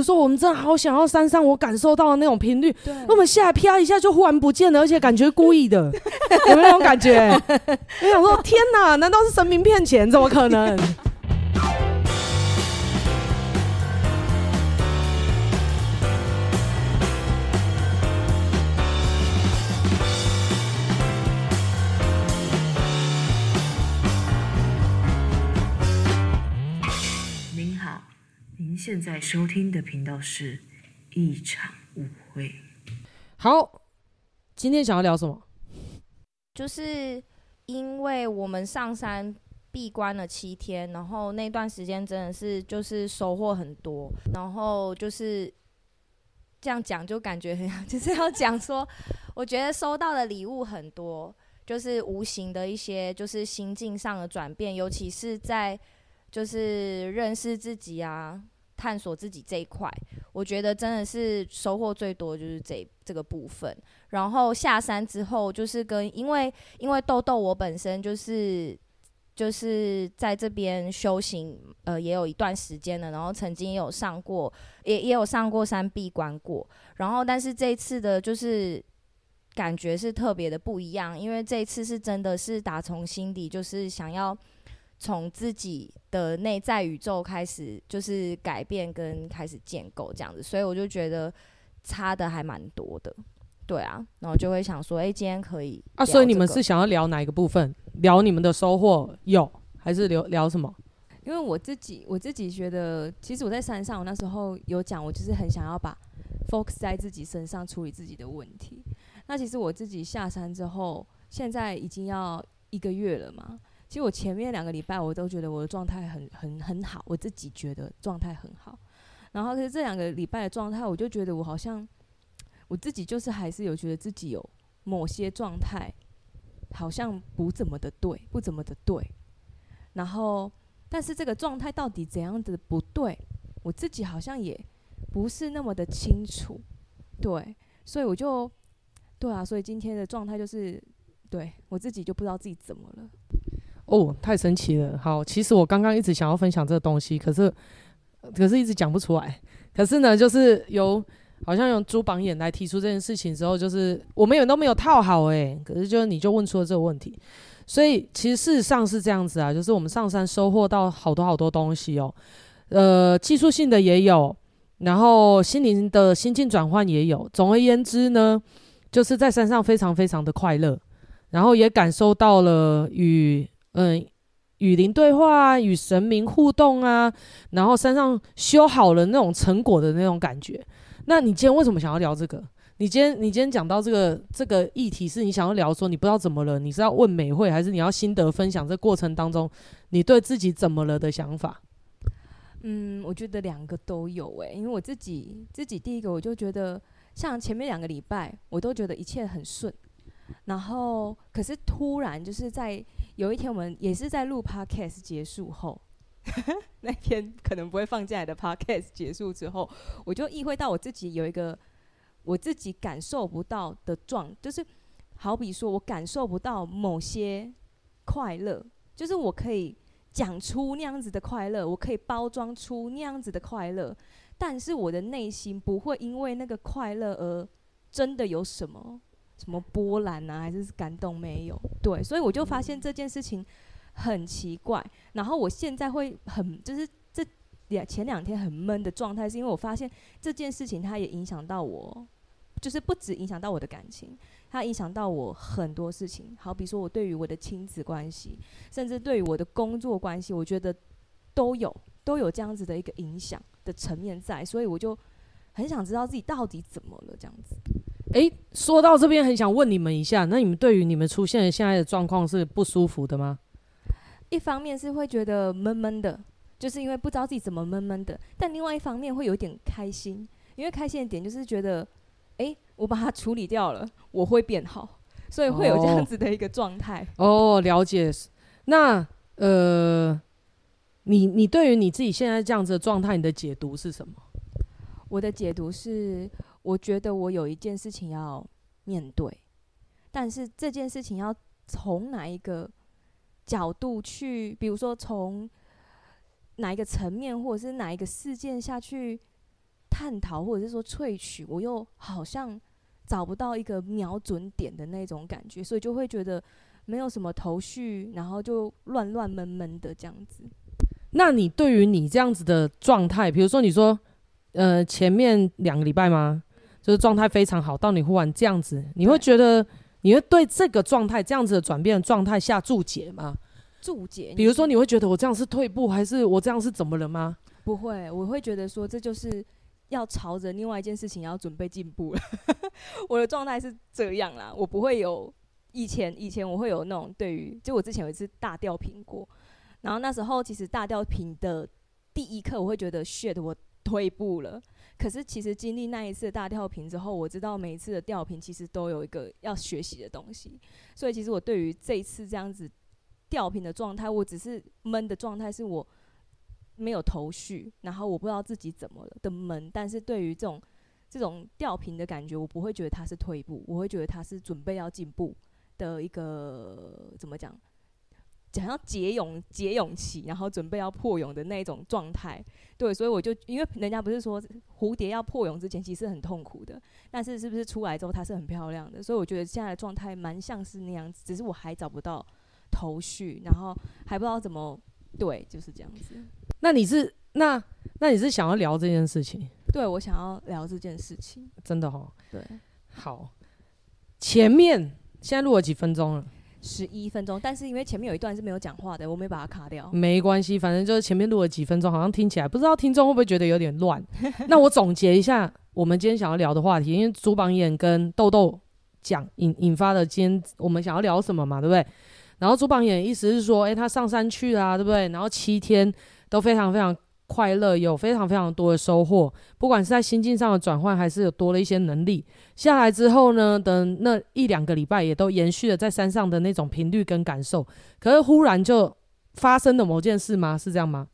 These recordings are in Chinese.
就说我们真的好想要山上我感受到的那种频率，那，我们下来啪一下就忽然不见了，而且感觉故意的，有没有那种感觉？我想说，天哪，难道是神明骗钱？怎么可能？现在收听的频道是一场误会。好，今天想要聊什么？就是因为我们上山闭关了七天，然后那段时间真的是就是收获很多，然后就是这样讲就感觉很 就是要讲说，我觉得收到的礼物很多，就是无形的一些就是心境上的转变，尤其是在就是认识自己啊。探索自己这一块，我觉得真的是收获最多，就是这这个部分。然后下山之后，就是跟因为因为豆豆我本身就是就是在这边修行，呃，也有一段时间了。然后曾经有上过，也也有上过山闭关过。然后但是这一次的，就是感觉是特别的不一样，因为这一次是真的是打从心底就是想要。从自己的内在宇宙开始，就是改变跟开始建构这样子，所以我就觉得差的还蛮多的，对啊，然后就会想说，哎、欸，今天可以、这个、啊，所以你们是想要聊哪一个部分？聊你们的收获有，还是聊聊什么？因为我自己，我自己觉得，其实我在山上，我那时候有讲，我就是很想要把 focus 在自己身上，处理自己的问题。那其实我自己下山之后，现在已经要一个月了嘛。其实我前面两个礼拜我都觉得我的状态很很很好，我自己觉得状态很好。然后可是这两个礼拜的状态，我就觉得我好像我自己就是还是有觉得自己有某些状态好像不怎么的对，不怎么的对。然后但是这个状态到底怎样的不对，我自己好像也不是那么的清楚。对，所以我就对啊，所以今天的状态就是对我自己就不知道自己怎么了。哦，太神奇了！好，其实我刚刚一直想要分享这个东西，可是可是一直讲不出来。可是呢，就是由好像用朱榜眼来提出这件事情之后，就是我们也都没有套好诶。可是就是你就问出了这个问题，所以其实事实上是这样子啊，就是我们上山收获到好多好多东西哦，呃，技术性的也有，然后心灵的心境转换也有。总而言之呢，就是在山上非常非常的快乐，然后也感受到了与。嗯，与灵对话啊，与神明互动啊，然后山上修好了那种成果的那种感觉。那你今天为什么想要聊这个？你今天你今天讲到这个这个议题，是你想要聊说你不知道怎么了？你是要问美会，还是你要心得分享？这过程当中，你对自己怎么了的想法？嗯，我觉得两个都有诶、因为我自己自己第一个我就觉得，像前面两个礼拜，我都觉得一切很顺，然后可是突然就是在。有一天，我们也是在录 podcast 结束后，那天可能不会放进来的 podcast 结束之后，我就意会到我自己有一个我自己感受不到的状，就是好比说我感受不到某些快乐，就是我可以讲出那样子的快乐，我可以包装出那样子的快乐，但是我的内心不会因为那个快乐而真的有什么。什么波澜啊，还是感动没有？对，所以我就发现这件事情很奇怪。然后我现在会很，就是这两前两天很闷的状态，是因为我发现这件事情它也影响到我，就是不止影响到我的感情，它影响到我很多事情。好比说我对于我的亲子关系，甚至对于我的工作关系，我觉得都有都有这样子的一个影响的层面在，所以我就很想知道自己到底怎么了，这样子。诶，说到这边，很想问你们一下，那你们对于你们出现的现在的状况是不舒服的吗？一方面是会觉得闷闷的，就是因为不知道自己怎么闷闷的；但另外一方面会有点开心，因为开心的点就是觉得，诶，我把它处理掉了，我会变好，所以会有这样子的一个状态。哦，哦，了解。那呃，你你对于你自己现在这样子的状态，你的解读是什么？我的解读是。我觉得我有一件事情要面对，但是这件事情要从哪一个角度去，比如说从哪一个层面，或者是哪一个事件下去探讨或者是说萃取，我又好像找不到一个瞄准点的那种感觉，所以就会觉得没有什么头绪，然后就乱乱闷闷的这样子。那你对于你这样子的状态，比如说你说，呃，前面两个礼拜吗？就是状态非常好，到你忽然这样子，你会觉得你会对这个状态这样子的转变的状态下注解吗？注解，比如说你会觉得我这样是退步，还是我这样是怎么了吗？不会，我会觉得说这就是要朝着另外一件事情要准备进步了。我的状态是这样啦，我不会有以前以前我会有那种对于，就我之前有一次大吊瓶过。然后那时候其实大吊瓶的第一刻，我会觉得 shit，我退步了。可是其实经历那一次大吊瓶之后，我知道每一次的吊瓶其实都有一个要学习的东西。所以其实我对于这一次这样子吊瓶的状态，我只是闷的状态，是我没有头绪，然后我不知道自己怎么了的闷。但是对于这种这种吊瓶的感觉，我不会觉得它是退步，我会觉得它是准备要进步的一个怎么讲？想要解蛹、解蛹期，然后准备要破蛹的那种状态，对，所以我就因为人家不是说蝴蝶要破蛹之前其实很痛苦的，但是是不是出来之后它是很漂亮的？所以我觉得现在的状态蛮像是那样子，只是我还找不到头绪，然后还不知道怎么对，就是这样子。那你是那那你是想要聊这件事情？对，我想要聊这件事情，真的哦。对，好，前面现在录了几分钟了？十一分钟，但是因为前面有一段是没有讲话的，我没把它卡掉。没关系，反正就是前面录了几分钟，好像听起来不知道听众会不会觉得有点乱。那我总结一下，我们今天想要聊的话题，因为朱榜眼跟豆豆讲引引发的今天我们想要聊什么嘛，对不对？然后朱榜眼意思是说，哎、欸，他上山去啦、啊，对不对？然后七天都非常非常。快乐有非常非常多的收获，不管是在心境上的转换，还是有多了一些能力。下来之后呢，等那一两个礼拜也都延续了在山上的那种频率跟感受。可是忽然就发生了某件事吗？是这样吗？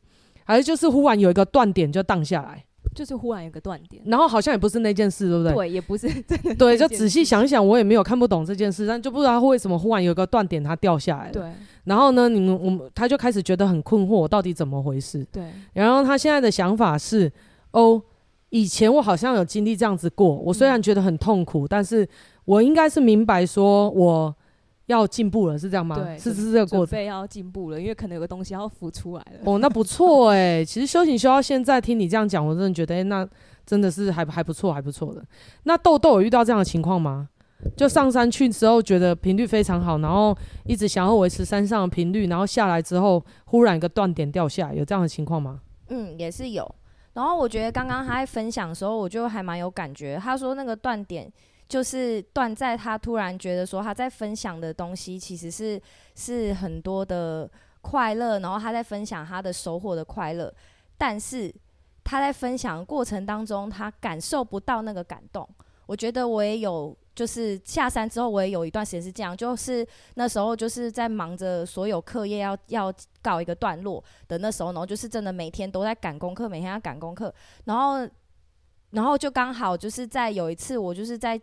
还是就是忽然有一个断点就荡下来？就是忽然有个断点，然后好像也不是那件事，对不对？对，也不是 真的。对，就仔细想想，我也没有看不懂这件事，但就不知道为什么忽然有个断点它掉下来了。对。然后呢，你们我们他就开始觉得很困惑，我到底怎么回事？对。然后他现在的想法是，哦，以前我好像有经历这样子过，我虽然觉得很痛苦，嗯、但是我应该是明白说我。要进步了，是这样吗？对，是是这个过程。准备要进步了，因为可能有个东西要浮出来了。哦，那不错哎、欸。其实修行修到现在，听你这样讲，我真的觉得，哎、欸，那真的是还还不错，还不错的。那豆豆有遇到这样的情况吗？就上山去之后，觉得频率非常好，然后一直想要维持山上的频率，然后下来之后，忽然一个断点掉下来，有这样的情况吗？嗯，也是有。然后我觉得刚刚他在分享的时候，我就还蛮有感觉。他说那个断点。就是断在他突然觉得说他在分享的东西其实是是很多的快乐，然后他在分享他的收获的快乐，但是他在分享过程当中他感受不到那个感动。我觉得我也有，就是下山之后我也有一段时间是这样，就是那时候就是在忙着所有课业要要告一个段落的那时候，然后就是真的每天都在赶功课，每天要赶功课，然后然后就刚好就是在有一次我就是在。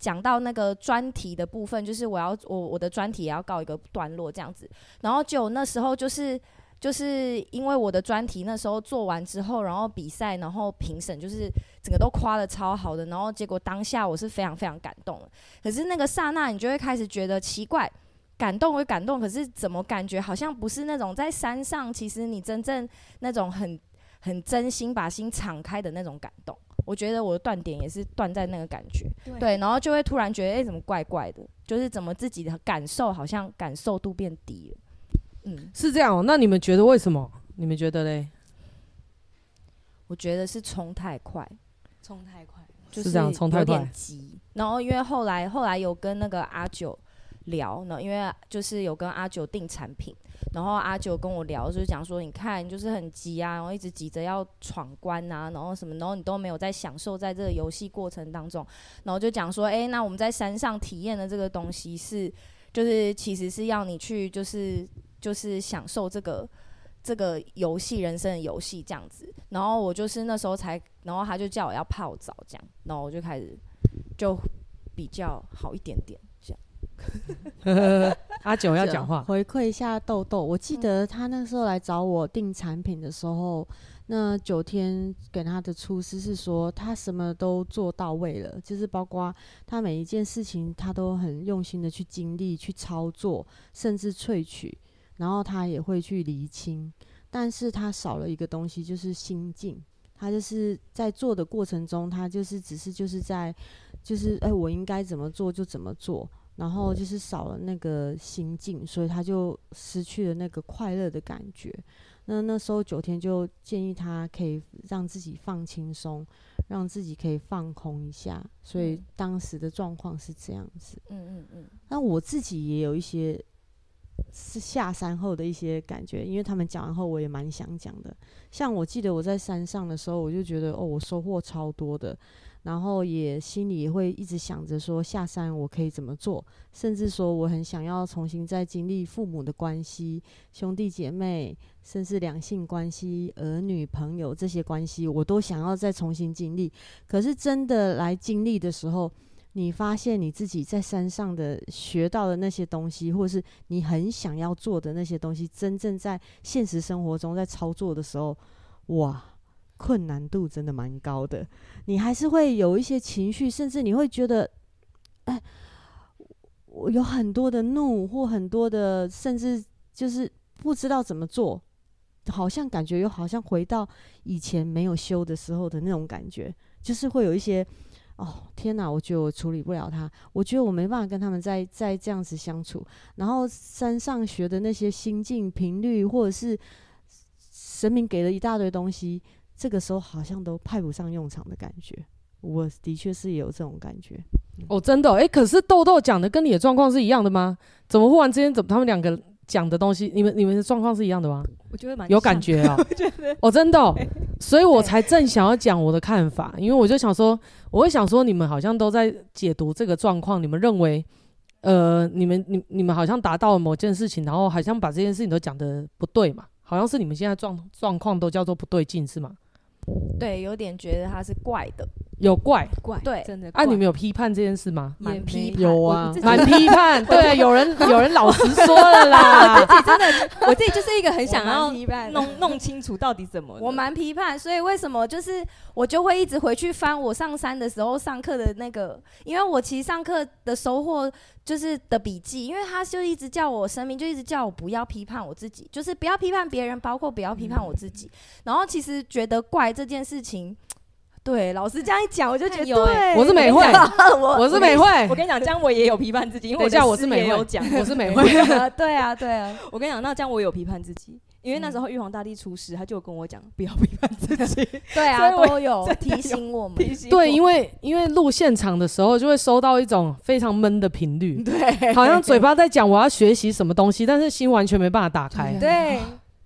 讲到那个专题的部分，就是我要我我的专题也要告一个段落这样子，然后就那时候就是就是因为我的专题那时候做完之后，然后比赛，然后评审就是整个都夸得超好的，然后结果当下我是非常非常感动的，可是那个刹那你就会开始觉得奇怪，感动会感动，可是怎么感觉好像不是那种在山上，其实你真正那种很很真心把心敞开的那种感动。我觉得我的断点也是断在那个感觉，对，对，然后就会突然觉得，哎、欸，怎么怪怪的？就是怎么自己的感受好像感受度变低了。嗯，是这样哦。那你们觉得为什么？你们觉得嘞？我觉得是冲太快，冲太快，就是这样，冲太快，有点急。然后因为后来后来有跟那个阿九聊呢，因为就是有跟阿九订产品。然后阿九跟我聊，就是讲说，你看，就是很急啊，然后一直急着要闯关啊，然后什么，然后你都没有在享受在这个游戏过程当中，然后就讲说，哎，那我们在山上体验的这个东西是，就是其实是要你去，就是就是享受这个这个游戏人生的游戏这样子。然后我就是那时候才，然后他就叫我要泡澡这样，然后我就开始就比较好一点点。阿九要讲话，回馈一下豆豆。我记得他那时候来找我订产品的时候，那九天给他的出师是说，他什么都做到位了，就是包括他每一件事情，他都很用心的去经历、去操作，甚至萃取，然后他也会去厘清。但是他少了一个东西，就是心境。他就是在做的过程中，他就是只是就是在，就是哎，我应该怎么做就怎么做，然后就是少了那个心境，所以他就失去了那个快乐的感觉。那那时候九天就建议他可以让自己放轻松，让自己可以放空一下。所以当时的状况是这样子。嗯嗯嗯。那我自己也有一些。是下山后的一些感觉，因为他们讲完后，我也蛮想讲的。像我记得我在山上的时候，我就觉得哦，我收获超多的，然后也心里会一直想着说下山我可以怎么做，甚至说我很想要重新再经历父母的关系、兄弟姐妹，甚至两性关系、儿女朋友这些关系，我都想要再重新经历。可是真的来经历的时候，你发现你自己在山上的学到的那些东西，或是你很想要做的那些东西，真正在现实生活中在操作的时候，哇，困难度真的蛮高的。你还是会有一些情绪，甚至你会觉得，哎，我有很多的怒，或很多的，甚至就是不知道怎么做，好像感觉又好像回到以前没有修的时候的那种感觉，就是会有一些。哦天哪！我觉得我处理不了他，我觉得我没办法跟他们再再这样子相处。然后山上学的那些心境频率，或者是神明给了一大堆东西，这个时候好像都派不上用场的感觉。我的确是有这种感觉。哦，真的？哎，可是豆豆讲的跟你的状况是一样的吗？怎么忽然之间，怎么他们两个讲的东西，你们你们的状况是一样的吗？我觉得蛮有感觉啊。哦，真的哦。所以我才正想要讲我的看法，因为我就想说，我会想说，你们好像都在解读这个状况，你们认为，呃，你们你你们好像达到了某件事情，然后好像把这件事情都讲的不对嘛，好像是你们现在状状况都叫做不对劲，是吗？对，有点觉得他是怪的。有怪怪，对，真的。啊，你们有批判这件事吗？蛮批判，有啊，蛮批判。对，有人 有人老实说了啦。我自己真的，我自己就是一个很想要弄弄清楚到底怎么。我蛮批判，所以为什么就是我就会一直回去翻我上山的时候上课的那个，因为我其实上课的收获就是的笔记，因为他就一直叫我声明，就一直叫我不要批判我自己，就是不要批判别人，包括不要批判我自己。然后其实觉得怪这件事情。对，老师这样一讲，我就觉得对。我是美惠，我是美慧。我跟你讲，这样我也有批判自己，因为等一下我是美慧有讲，我是美惠。对啊，对啊。我跟你讲，那这样我有批判自己，因为那时候玉皇大帝出事，他就跟我讲不要批判自己。对啊，都有提醒我们。对，因为因为录现场的时候，就会收到一种非常闷的频率，对，好像嘴巴在讲我要学习什么东西，但是心完全没办法打开。对。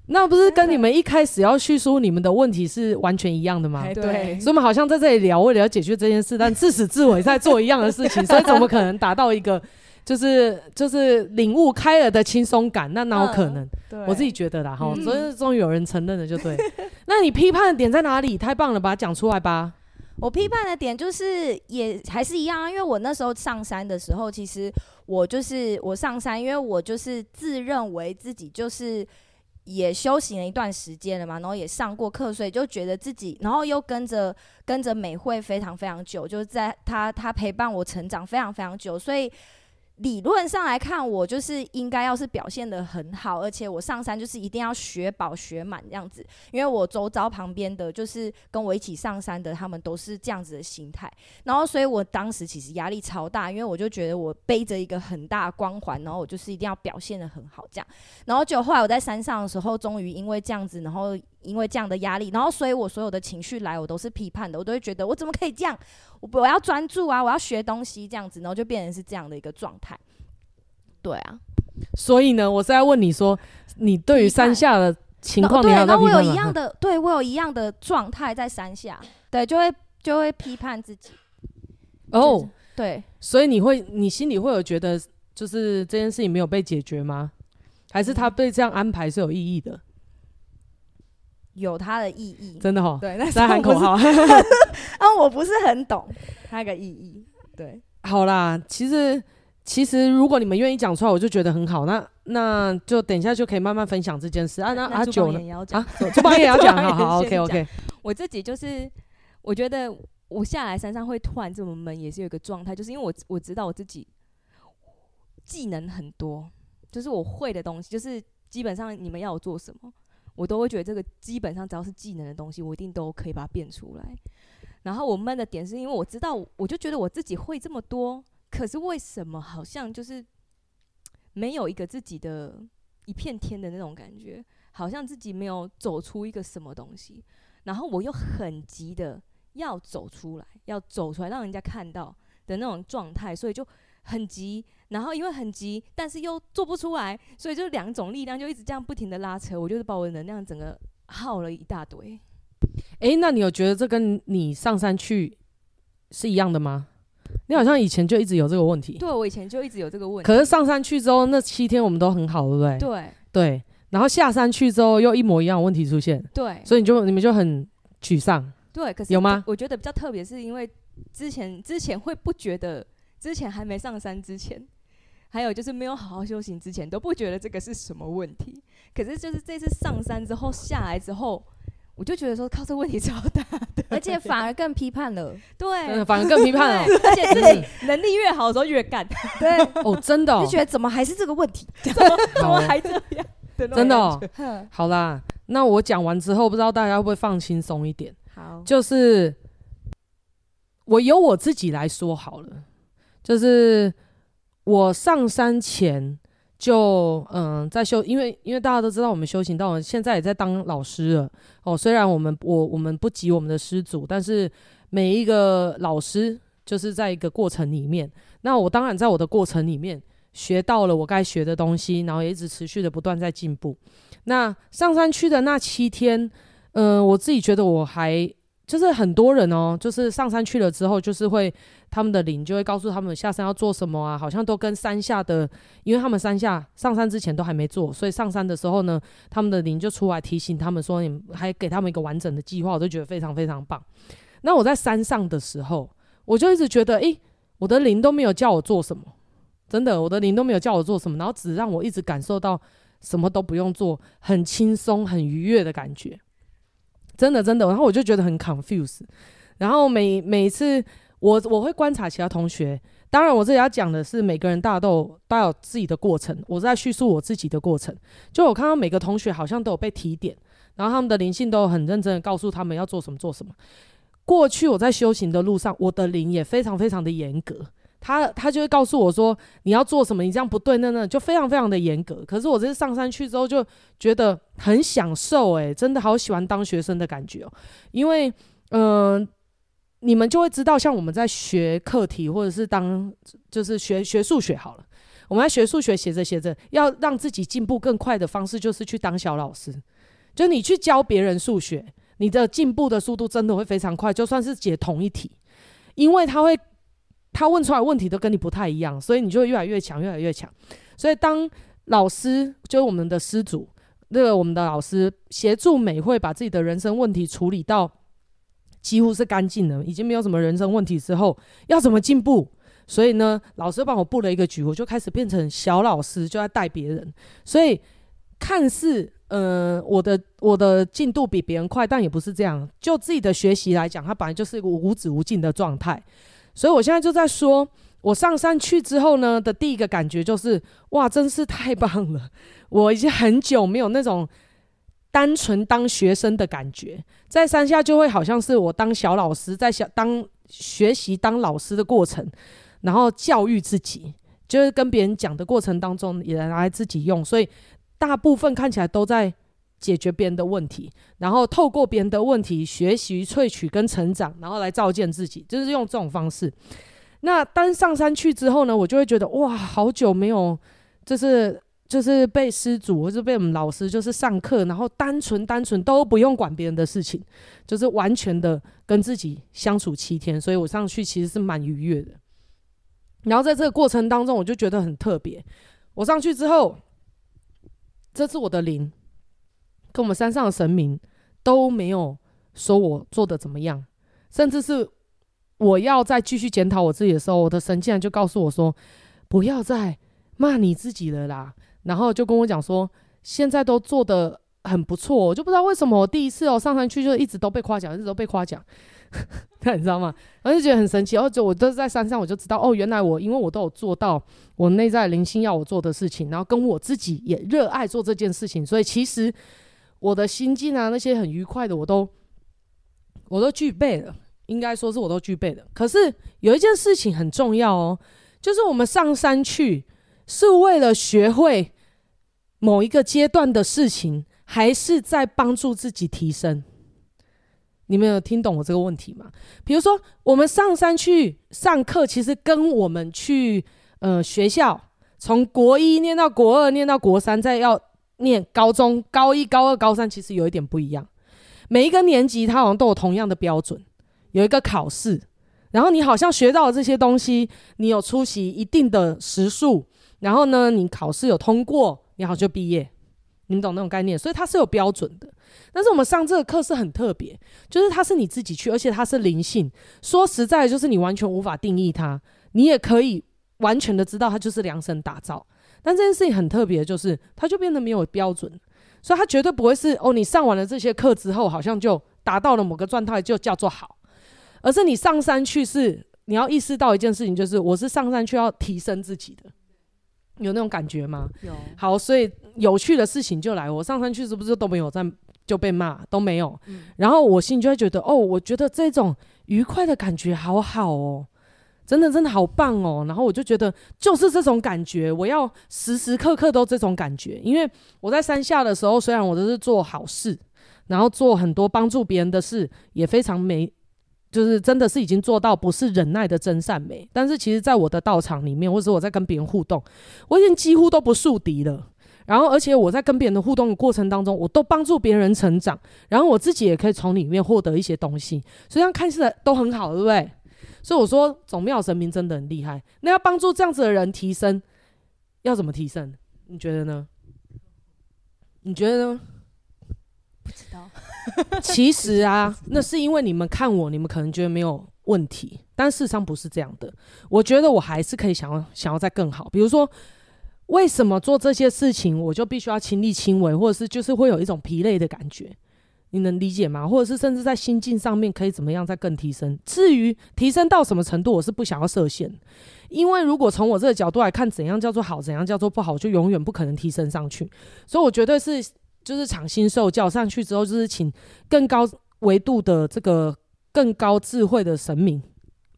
那不是跟你们一开始要叙述你们的问题是完全一样的吗？对，所以我们好像在这里聊，为了要解决这件事，但 自始至尾在做一样的事情，所以怎么可能达到一个就是就是领悟开了的轻松感？那哪有可能？嗯、我自己觉得啦，哈、嗯，所以终于有人承认了，就对。那你批判的点在哪里？太棒了，把它讲出来吧。我批判的点就是也还是一样啊，因为我那时候上山的时候，其实我就是我上山，因为我就是自认为自己就是。也修行了一段时间了嘛，然后也上过课，所以就觉得自己，然后又跟着跟着美惠非常非常久，就是在她她陪伴我成长非常非常久，所以。理论上来看，我就是应该要是表现得很好，而且我上山就是一定要学饱学满这样子，因为我周遭旁边的就是跟我一起上山的，他们都是这样子的心态，然后所以我当时其实压力超大，因为我就觉得我背着一个很大的光环，然后我就是一定要表现得很好这样，然后就后来我在山上的时候，终于因为这样子，然后。因为这样的压力，然后所以我所有的情绪来，我都是批判的，我都会觉得我怎么可以这样？我我要专注啊，我要学东西这样子，然后就变成是这样的一个状态。对啊，所以呢，我是在问你说，你对于山下的情况，对，那我有一样的，对我有一样的状态在山下，对，就会就会批判自己。哦、oh，对，所以你会，你心里会有觉得，就是这件事情没有被解决吗？还是他被这样安排是有意义的？有它的意义，真的哈、哦。对，那在喊口号。啊，我不是很懂那个意义。对，好啦，其实其实如果你们愿意讲出来，我就觉得很好。那那就等一下就可以慢慢分享这件事啊。那阿九呢？啊，朱榜眼也要讲，好好，OK OK。我自己就是，我觉得我下来山上会突然这么闷，也是有一个状态，就是因为我我知道我自己技能很多，就是我会的东西，就是基本上你们要我做什么，我都会觉得这个基本上只要是技能的东西，我一定都可以把它变出来。然后我闷的点是因为我知道，我就觉得我自己会这么多，可是为什么好像就是没有一个自己的一片天的那种感觉，好像自己没有走出一个什么东西，然后我又很急的要走出来，要走出来让人家看到的那种状态，所以就很急，然后因为很急，但是又做不出来，所以就两种力量就一直这样不停的拉扯，我就是把我的能量整个耗了一大堆。哎、欸，那你有觉得这跟你上山去是一样的吗？你好像以前就一直有这个问题。对，我以前就一直有这个问题。可是上山去之后，那七天我们都很好，对不对？对对。然后下山去之后，又一模一样的问题出现。对。所以你就你们就很沮丧。对，可是有吗？我觉得比较特别，是因为之前之前会不觉得，之前还没上山之前，还有就是没有好好修行之前，都不觉得这个是什么问题。可是就是这次上山之后下来之后。我就觉得说，靠，这问题超大的，而且反而更批判了。对，嗯、反而更批判了。而且自己能力越好的时候越干。对，哦，真的、哦，就觉得怎么还是这个问题？怎么怎么还这样？真的、哦。好啦，那我讲完之后，不知道大家会不会放轻松一点？好，就是我由我自己来说好了，就是我上山前。就嗯，在修，因为因为大家都知道，我们修行到现在也在当老师了哦。虽然我们我我们不及我们的师祖，但是每一个老师就是在一个过程里面。那我当然在我的过程里面学到了我该学的东西，然后也一直持续的不断在进步。那上山去的那七天，嗯，我自己觉得我还。就是很多人哦，就是上山去了之后，就是会他们的灵就会告诉他们下山要做什么啊，好像都跟山下的，因为他们山下上山之前都还没做，所以上山的时候呢，他们的灵就出来提醒他们说，你还给他们一个完整的计划，我都觉得非常非常棒。那我在山上的时候，我就一直觉得，诶，我的灵都没有叫我做什么，真的，我的灵都没有叫我做什么，然后只让我一直感受到什么都不用做，很轻松、很愉悦的感觉。真的真的，然后我就觉得很 confuse，然后每每次我我会观察其他同学，当然我这里要讲的是每个人大都有都有自己的过程，我在叙述我自己的过程。就我看到每个同学好像都有被提点，然后他们的灵性都很认真的告诉他们要做什么做什么。过去我在修行的路上，我的灵也非常非常的严格。他他就会告诉我说，你要做什么，你这样不对，那那就非常非常的严格。可是我这次上山去之后，就觉得很享受，诶，真的好喜欢当学生的感觉哦。因为，嗯、你们就会知道，像我们在学课题，或者是当就是学学数学好了，我们在学数学写着写着，要让自己进步更快的方式，就是去当小老师。就你去教别人数学，你的进步的速度真的会非常快，就算是解同一题，因为他会。他问出来问题都跟你不太一样，所以你就越来越强，越来越强。所以当老师，就是我们的师祖，那个我们的老师协助美会把自己的人生问题处理到几乎是干净了，已经没有什么人生问题之后，要怎么进步？所以呢，老师帮我布了一个局，我就开始变成小老师，就在带别人。所以看似呃，我的我的进度比别人快，但也不是这样。就自己的学习来讲，它本来就是一个无止无尽的状态。所以我现在就在说，我上山去之后呢的第一个感觉就是，哇，真是太棒了！我已经很久没有那种单纯当学生的感觉，在山下就会好像是我当小老师，在小当学习当老师的过程，然后教育自己，就是跟别人讲的过程当中也拿来自己用，所以大部分看起来都在。解决别人的问题，然后透过别人的问题学习、萃取跟成长，然后来照见自己，就是用这种方式。那当上山去之后呢，我就会觉得哇，好久没有，就是就是被师祖或者被我们老师就是上课，然后单纯单纯都不用管别人的事情，就是完全的跟自己相处七天，所以我上去其实是蛮愉悦的。然后在这个过程当中，我就觉得很特别。我上去之后，这是我的灵。跟我们山上的神明都没有说我做的怎么样，甚至是我要再继续检讨我自己的时候，我的神竟然就告诉我说：“不要再骂你自己了啦。然后就跟我讲说，现在都做得很不错，我就不知道为什么我第一次哦上山去就一直都被夸奖，一直都被夸奖。那 你知道吗？我就觉得很神奇。然后我都在山上，我就知道哦，原来我因为我都有做到我内在灵性要我做的事情，然后跟我自己也热爱做这件事情，所以其实我的心境啊，那些很愉快的，我都我都具备了，应该说是我都具备了。可是有一件事情很重要哦，就是我们上山去是为了学会某一个阶段的事情，还是在帮助自己提升？你们有听懂我这个问题吗？比如说，我们上山去上课，其实跟我们去呃学校，从国一念到国二，念到国三，再要念高中，高一、高二、高三，其实有一点不一样。每一个年级，它好像都有同样的标准，有一个考试，然后你好像学到了这些东西，你有出席一定的时数，然后呢，你考试有通过，你好就毕业。你们懂那种概念，所以它是有标准的。但是我们上这个课是很特别，就是它是你自己去，而且它是灵性。说实在，就是你完全无法定义它，你也可以完全的知道它就是量身打造。但这件事情很特别，就是它就变得没有标准，所以它绝对不会是哦，你上完了这些课之后，好像就达到了某个状态，就叫做好。而是你上山去是你要意识到一件事情，就是我是上山去要提升自己的。有那种感觉吗？有。好，所以有趣的事情就来。我上山去是不是都没有在就被骂都没有？嗯。然后我心里就会觉得，哦，我觉得这种愉快的感觉好好哦，真的真的好棒哦。然后我就觉得就是这种感觉，我要时时刻刻都这种感觉。因为我在山下的时候，虽然我都是做好事，然后做很多帮助别人的事，也非常美。就是真的是已经做到不是忍耐的真善美，但是其实，在我的道场里面，或者我在跟别人互动，我已经几乎都不树敌了。然后，而且我在跟别人的互动的过程当中，我都帮助别人成长，然后我自己也可以从里面获得一些东西，所以这样看起来都很好，对不对？所以我说，总庙神明真的很厉害。那要帮助这样子的人提升，要怎么提升？你觉得呢？你觉得呢？不知道。其实啊，那是因为你们看我，你们可能觉得没有问题，但事实上不是这样的。我觉得我还是可以想要想要再更好。比如说，为什么做这些事情我就必须要亲力亲为，或者是就是会有一种疲累的感觉？你能理解吗？或者是甚至在心境上面可以怎么样再更提升？至于提升到什么程度，我是不想要设限，因为如果从我这个角度来看，怎样叫做好，怎样叫做不好，就永远不可能提升上去。所以我绝对是。就是敞心受教上去之后，就是请更高维度的这个更高智慧的神明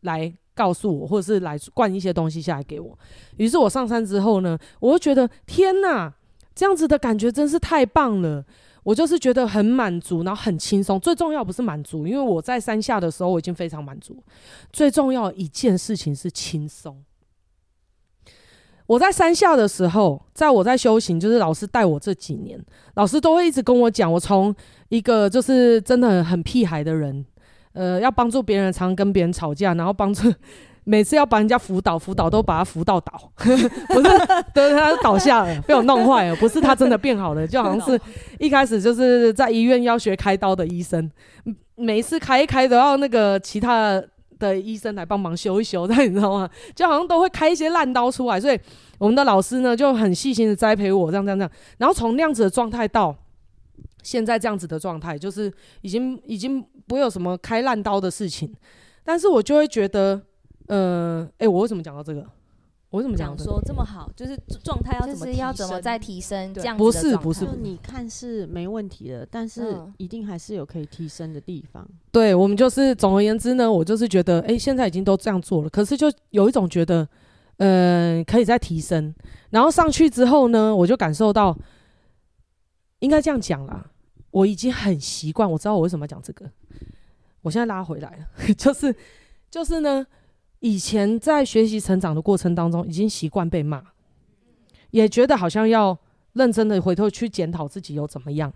来告诉我，或者是来灌一些东西下来给我。于是我上山之后呢，我就觉得天哪，这样子的感觉真是太棒了。我就是觉得很满足，然后很轻松。最重要不是满足，因为我在山下的时候我已经非常满足。最重要一件事情是轻松。我在山下的时候，在我在修行，就是老师带我这几年，老师都会一直跟我讲，我从一个就是真的很屁孩的人，呃，要帮助别人，常跟别人吵架，然后帮助每次要把人家辅导，辅导都把他扶到倒，不是，对，他倒下了，被我弄坏了，不是他真的变好了，就好像是一开始就是在医院要学开刀的医生，每一次开一开都要那个其他的医生来帮忙修一修，但你知道吗？就好像都会开一些烂刀出来，所以我们的老师呢就很细心的栽培我，这样这样这样。然后从那样子的状态到现在这样子的状态，就是已经已经不会有什么开烂刀的事情。但是我就会觉得，呃，哎、欸，我为什么讲到这个？我怎么讲说这么好，就是状态要怎么就是要怎么再提升？这样不是不是，就你看是没问题的，但是一定还是有可以提升的地方。嗯、对，我们就是总而言之呢，我就是觉得，哎、欸，现在已经都这样做了，可是就有一种觉得，嗯、呃，可以再提升。然后上去之后呢，我就感受到，应该这样讲啦，我已经很习惯，我知道我为什么要讲这个。我现在拉回来了，就是就是呢。以前在学习成长的过程当中，已经习惯被骂，也觉得好像要认真的回头去检讨自己有怎么样，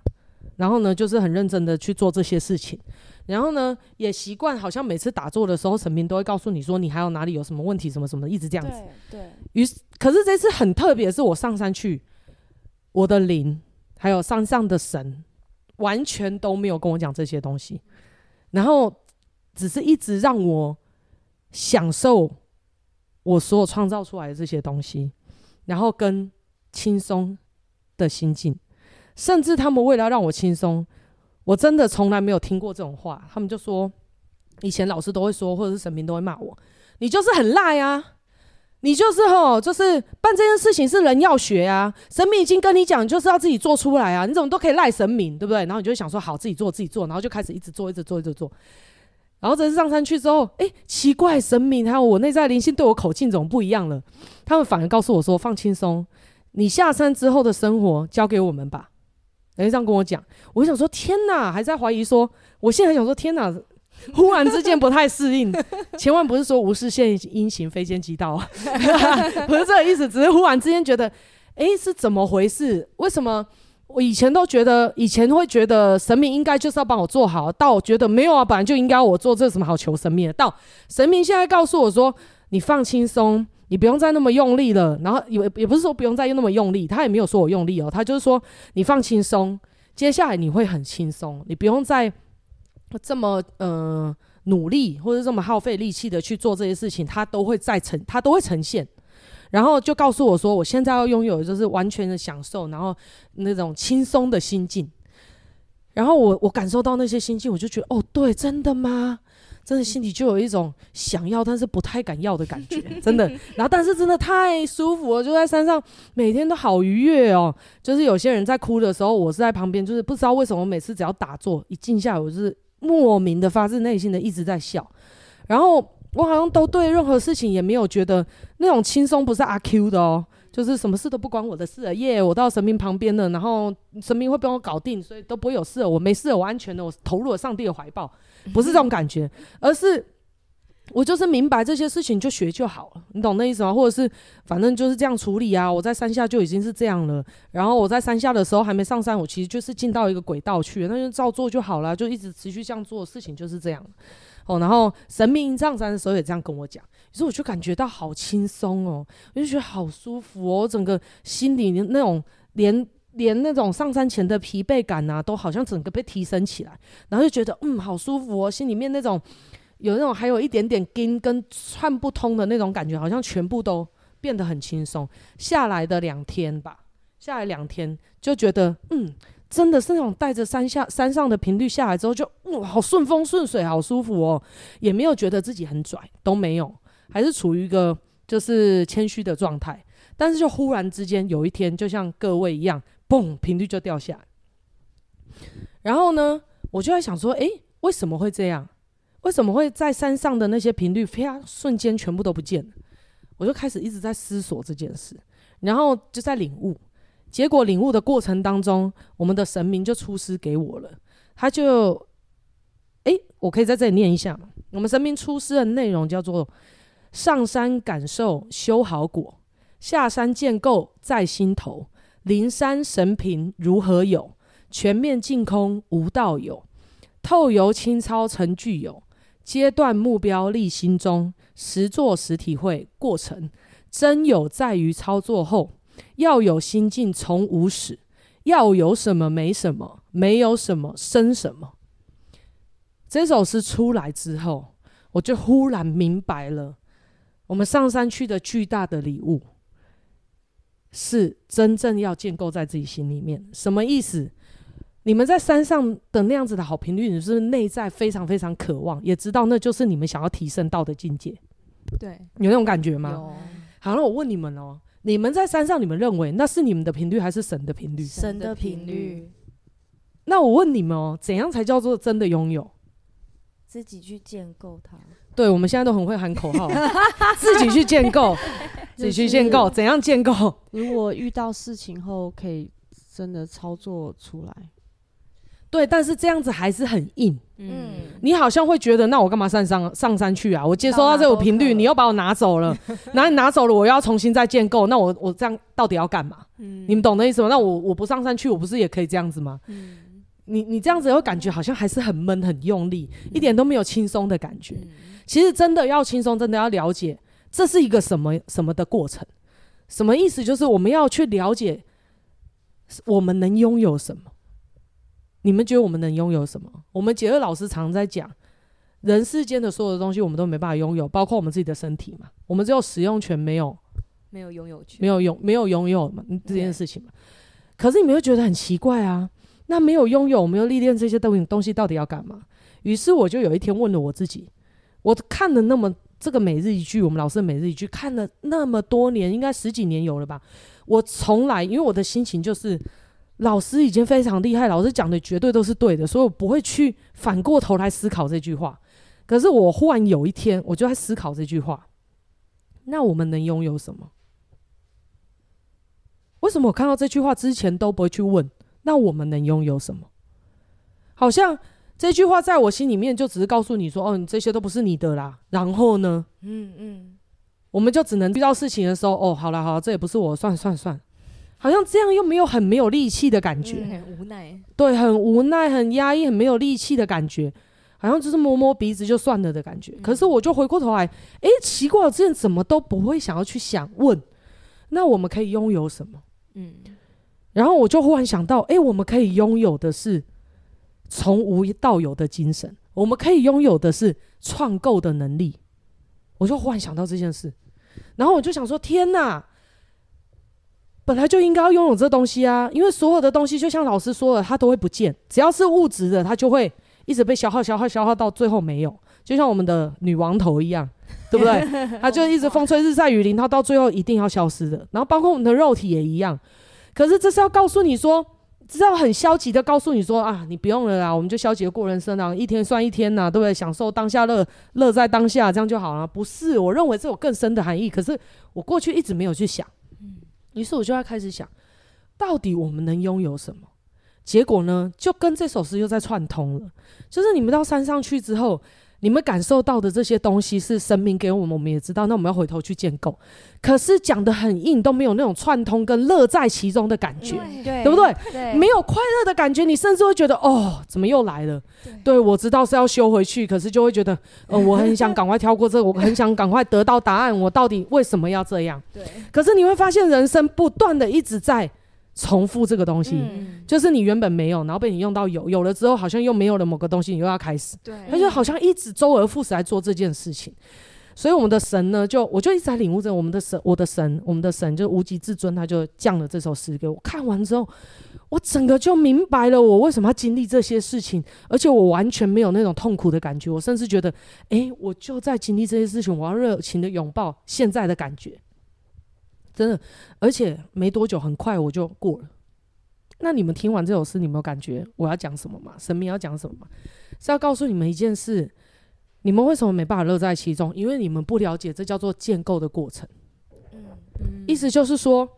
然后呢，就是很认真的去做这些事情，然后呢，也习惯好像每次打坐的时候，神明都会告诉你说你还有哪里有什么问题，什么什么，一直这样子。对。于是，可是这次很特别，是我上山去，我的灵还有山上的神，完全都没有跟我讲这些东西，然后只是一直让我。享受我所有创造出来的这些东西，然后跟轻松的心境，甚至他们为了让我轻松，我真的从来没有听过这种话。他们就说，以前老师都会说，或者是神明都会骂我，你就是很赖啊，你就是吼，就是办这件事情是人要学啊，神明已经跟你讲，就是要自己做出来啊，你怎么都可以赖神明，对不对？然后你就想说，好，自己做，自己做，然后就开始一直做，一直做，一直做。然后这次上山去之后，诶，奇怪，神明还有我内在灵性对我口径怎么不一样了？他们反而告诉我说，放轻松。你下山之后的生活交给我们吧，诶，这样跟我讲，我想说天哪，还在怀疑说，我现在想说天哪，忽然之间不太适应，千万不是说无事献殷勤，非奸即盗，不是这个意思，只是忽然之间觉得，诶，是怎么回事？为什么我以前都觉得，以前会觉得神明应该就是要帮我做好，到我觉得没有啊，本来就应该我做，这什么好求神明的？到神明现在告诉我说，你放轻松。你不用再那么用力了，然后也也不是说不用再用那么用力，他也没有说我用力哦，他就是说你放轻松，接下来你会很轻松，你不用再这么呃努力或者这么耗费力气的去做这些事情，他都会再呈，他都会呈现，然后就告诉我说，我现在要拥有的就是完全的享受，然后那种轻松的心境，然后我我感受到那些心境，我就觉得哦，对，真的吗？真的心里就有一种想要，但是不太敢要的感觉，真的。然后，但是真的太舒服了，就在山上，每天都好愉悦哦。就是有些人在哭的时候，我是在旁边，就是不知道为什么，每次只要打坐一静下来，我就是莫名的发自内心的一直在笑。然后我好像都对任何事情也没有觉得那种轻松，不是阿 Q 的哦，就是什么事都不关我的事了耶。我到神明旁边了，然后神明会帮我搞定，所以都不会有事了。我没事了，我安全的，我投入了上帝的怀抱。不是这种感觉，而是我就是明白这些事情就学就好了，你懂那意思吗？或者是反正就是这样处理啊。我在山下就已经是这样了，然后我在山下的时候还没上山，我其实就是进到一个轨道去，那就照做就好了，就一直持续这样做，事情就是这样。哦，然后神明上山的时候也这样跟我讲，于是我就感觉到好轻松哦，我就觉得好舒服哦，整个心里那种连。连那种上山前的疲惫感啊，都好像整个被提升起来，然后就觉得嗯，好舒服哦，心里面那种有那种还有一点点筋跟串不通的那种感觉，好像全部都变得很轻松。下来的两天吧，下来两天就觉得嗯，真的是那种带着山下山上的频率下来之后就，就哇，好顺风顺水，好舒服哦，也没有觉得自己很拽，都没有，还是处于一个就是谦虚的状态。但是就忽然之间有一天，就像各位一样。嘣，频率就掉下来。然后呢，我就在想说，诶，为什么会这样？为什么会在山上的那些频率，啪，瞬间全部都不见了？我就开始一直在思索这件事，然后就在领悟。结果领悟的过程当中，我们的神明就出师给我了。他就，诶，我可以在这里念一下。我们神明出师的内容叫做：上山感受修好果，下山建构在心头。灵山神平如何有？全面净空无道有。透由清操成具有。阶段目标立心中。实作实体会过程。真有在于操作后。要有心境从无始。要有什么没什么。没有什么生什么。这首诗出来之后，我就忽然明白了，我们上山去的巨大的礼物。是真正要建构在自己心里面，什么意思？你们在山上的那样子的好频率，你是内在非常非常渴望，也知道那就是你们想要提升到的境界。对，有那种感觉吗？有。好，那我问你们哦，你们在山上，你们认为那是你们的频率，还是神的频率？神的频率。那我问你们哦，怎样才叫做真的拥有？自己去建构它。对，我们现在都很会喊口号，自己去建构，自己去建构，怎样建构？如果遇到事情后，可以真的操作出来。对，但是这样子还是很硬。嗯，你好像会觉得，那我干嘛上山上山去啊？我接收到这个频率，你又把我拿走了，然后你拿走了，我要重新再建构，那我我这样到底要干嘛？嗯，你们懂的意思吗？那我我不上山去，我不是也可以这样子吗？嗯。你你这样子会感觉好像还是很闷、很用力，一点都没有轻松的感觉。其实真的要轻松，真的要了解这是一个什么什么的过程。什么意思？就是我们要去了解我们能拥有什么。你们觉得我们能拥有什么？我们杰瑞老师常在讲，人世间的所有的东西，我们都没办法拥有，包括我们自己的身体嘛。我们只有使用权，没有没有拥有权，没有拥没有拥有嘛这件事情嘛。可是你们又觉得很奇怪啊，那没有拥有，我们又历练这些东东西，到底要干嘛？于是我就有一天问了我自己，我看了那么这个每日一句，我们老师的每日一句看了那么多年，应该十几年有了吧？我从来因为我的心情就是。老师已经非常厉害，老师讲的绝对都是对的，所以我不会去反过头来思考这句话。可是我忽然有一天，我就在思考这句话：那我们能拥有什么？为什么我看到这句话之前都不会去问？那我们能拥有什么？好像这句话在我心里面就只是告诉你说：“哦，你这些都不是你的啦。”然后呢？嗯嗯，我们就只能遇到事情的时候，哦，好了好了，这也不是我，算算算。好像这样又没有很没有力气的感觉，嗯、很无奈。对，很无奈，很压抑，很没有力气的感觉，好像就是摸摸鼻子就算了的感觉。嗯、可是我就回过头来，诶，奇怪，我之前怎么都不会想要去想问，那我们可以拥有什么？嗯，然后我就忽然想到，诶，我们可以拥有的是从无到有的精神，我们可以拥有的是创构的能力。我就忽然想到这件事，然后我就想说，天哪！本来就应该要拥有这东西啊，因为所有的东西就像老师说的，它都会不见。只要是物质的，它就会一直被消耗、消耗、消耗到最后没有。就像我们的女王头一样，对不对？它就一直风吹日晒雨淋，它到最后一定要消失的。然后包括我们的肉体也一样。可是这是要告诉你说，这是要很消极的告诉你说啊，你不用了啦，我们就消极的过人生啊，一天算一天呐，对不对？享受当下乐，乐在当下，这样就好了。不是，我认为这有更深的含义。可是我过去一直没有去想。于是我就要开始想，到底我们能拥有什么？结果呢，就跟这首诗又在串通了。就是你们到山上去之后，你们感受到的这些东西是神明给我们，我们也知道。那我们要回头去建构。可是讲的很硬，都没有那种串通跟乐在其中的感觉，对，对不对？对，没有快乐的感觉，你甚至会觉得哦，怎么又来了？对，对，我知道是要修回去，可是就会觉得，呃，我很想赶快跳过这个，我很想赶快得到答案，我到底为什么要这样？对。可是你会发现，人生不断的一直在。重复这个东西，嗯、就是你原本没有，然后被你用到有，有了之后好像又没有了某个东西，你又要开始，对，他就好像一直周而复始来做这件事情。所以我们的神呢，就我就一直在领悟着我们的神，我的神，我们的神就无极至尊，他就降了这首诗给我。看完之后，我整个就明白了，我为什么要经历这些事情，而且我完全没有那种痛苦的感觉，我甚至觉得，哎、欸，我就在经历这些事情，我要热情的拥抱现在的感觉。真的，而且没多久，很快我就过了。那你们听完这首诗，你们有感觉我要讲什么吗？神明要讲什么吗？是要告诉你们一件事：你们为什么没办法乐在其中？因为你们不了解这叫做建构的过程。嗯，意思就是说，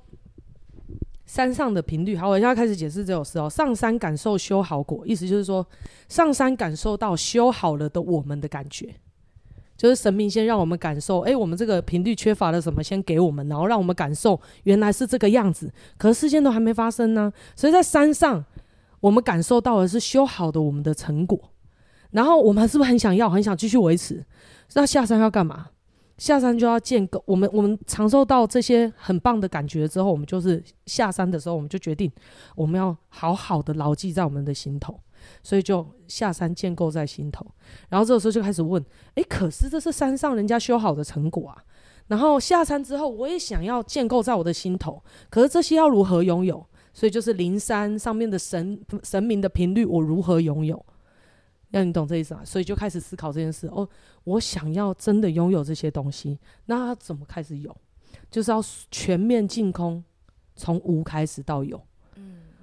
山上的频率。好，我现在开始解释这首诗哦。上山感受修好果，意思就是说，上山感受到修好了的我们的感觉。就是神明先让我们感受，哎、我们这个频率缺乏了什么，先给我们，然后让我们感受原来是这个样子。可是事件都还没发生呢，所以在山上，我们感受到的是修好的我们的成果。然后我们是不是很想要，很想继续维持？那下山要干嘛？下山就要建构。我们我们尝受到这些很棒的感觉之后，我们就是下山的时候，我们就决定我们要好好的牢记在我们的心头。所以就下山建构在心头，然后这个时候就开始问：诶、可是这是山上人家修好的成果啊。然后下山之后，我也想要建构在我的心头，可是这些要如何拥有？所以就是灵山上面的神神明的频率，我如何拥有？让你懂这意思啊？所以就开始思考这件事。哦，我想要真的拥有这些东西，那怎么开始有？就是要全面净空，从无开始到有。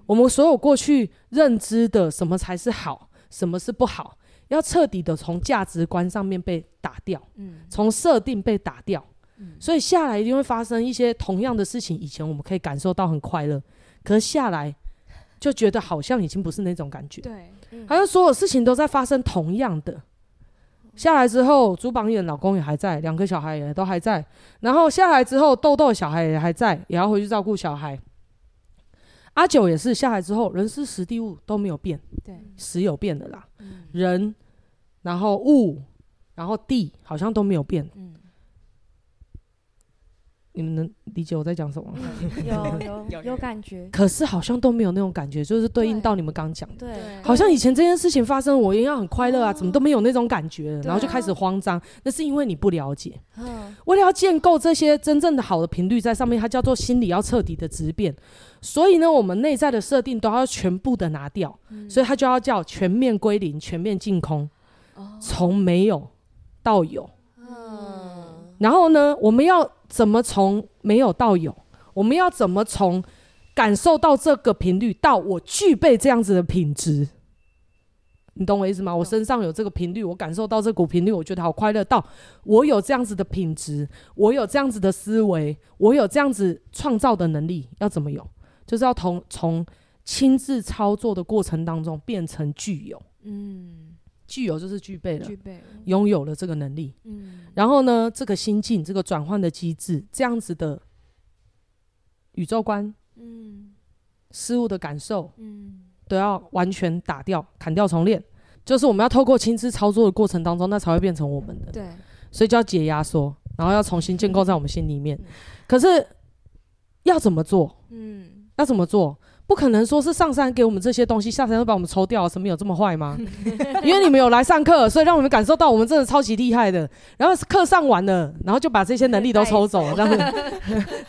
我们所有过去认知的什么才是好，什么是不好，要彻底的从价值观上面被打掉，嗯，从设定被打掉，嗯，所以下来一定会发生一些同样的事情。以前我们可以感受到很快乐，可是下来就觉得好像已经不是那种感觉，对，好像所有事情都在发生同样的。下来之后，朱榜眼老公也还在，两个小孩也都还在，然后下来之后，豆豆小孩也还在，也要回去照顾小孩。阿九也是下来之后，人是时地物都没有变，对，时有变的啦，嗯、人，然后物，然后地好像都没有变，嗯、你们能理解我在讲什么？有有有有。感觉，可是好像都没有那种感觉，就是对应到你们刚讲的，对，好像以前这件事情发生，我一样很快乐啊，怎么都没有那种感觉，然后就开始慌张。那是因为你不了解。为了要建构这些真正的好的频率在上面，它叫做心理要彻底的质变。所以呢，我们内在的设定都要全部的拿掉，所以它就要叫全面归零、全面净空，从没有到有。嗯然后呢，我们要怎么从没有到有？我们要怎么从感受到这个频率到我具备这样子的品质？你懂我意思吗？我身上有这个频率，我感受到这股频率，我觉得好快乐。到我有这样子的品质，我有这样子的思维，我有这样子创造的能力，要怎么有？就是要从从亲自操作的过程当中变成具有。嗯。具有就是具备了，具备拥有了这个能力。嗯，然后呢，这个心境、这个转换的机制，这样子的宇宙观，嗯，事物的感受，嗯，都要完全打掉、砍掉、重练。就是我们要透过亲自操作的过程当中，那才会变成我们的。对，所以就要解压缩，然后要重新建构在我们心里面。可是要怎么做？嗯，那怎么做？不可能说是上山给我们这些东西，下山就把我们抽掉，什么有这么坏吗？因为你们有来上课，所以让我们感受到我们真的超级厉害的。然后课上完了，然后就把这些能力都抽走，这样子，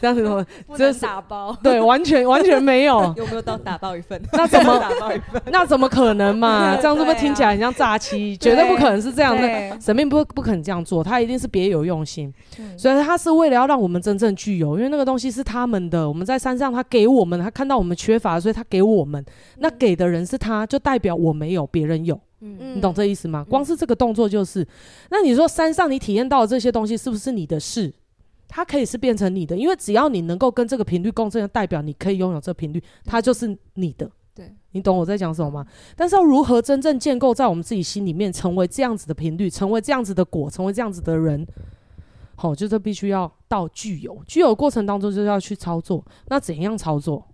这样子的话，这是打包。对，完全完全没有。有没有到打包一份？那怎么打包一份？那怎么可能嘛？这样是不是听起来很像诈欺？绝对不可能是这样的。神明不不可能这样做，他一定是别有用心。所以他是为了要让我们真正具有，因为那个东西是他们的。我们在山上，他给我们，他看到我们缺乏。所以他给我们，那给的人是他，就代表我没有，别人有。嗯，你懂这意思吗？光是这个动作就是，那你说山上你体验到的这些东西是不是你的事？它可以是变成你的，因为只要你能够跟这个频率共振，代表你可以拥有这频率，它就是你的。对，你懂我在讲什么吗？但是要如何真正建构在我们自己心里面，成为这样子的频率，成为这样子的果，成为这样子的人？好，就是必须要到具有，具有过程当中就是要去操作。那怎样操作？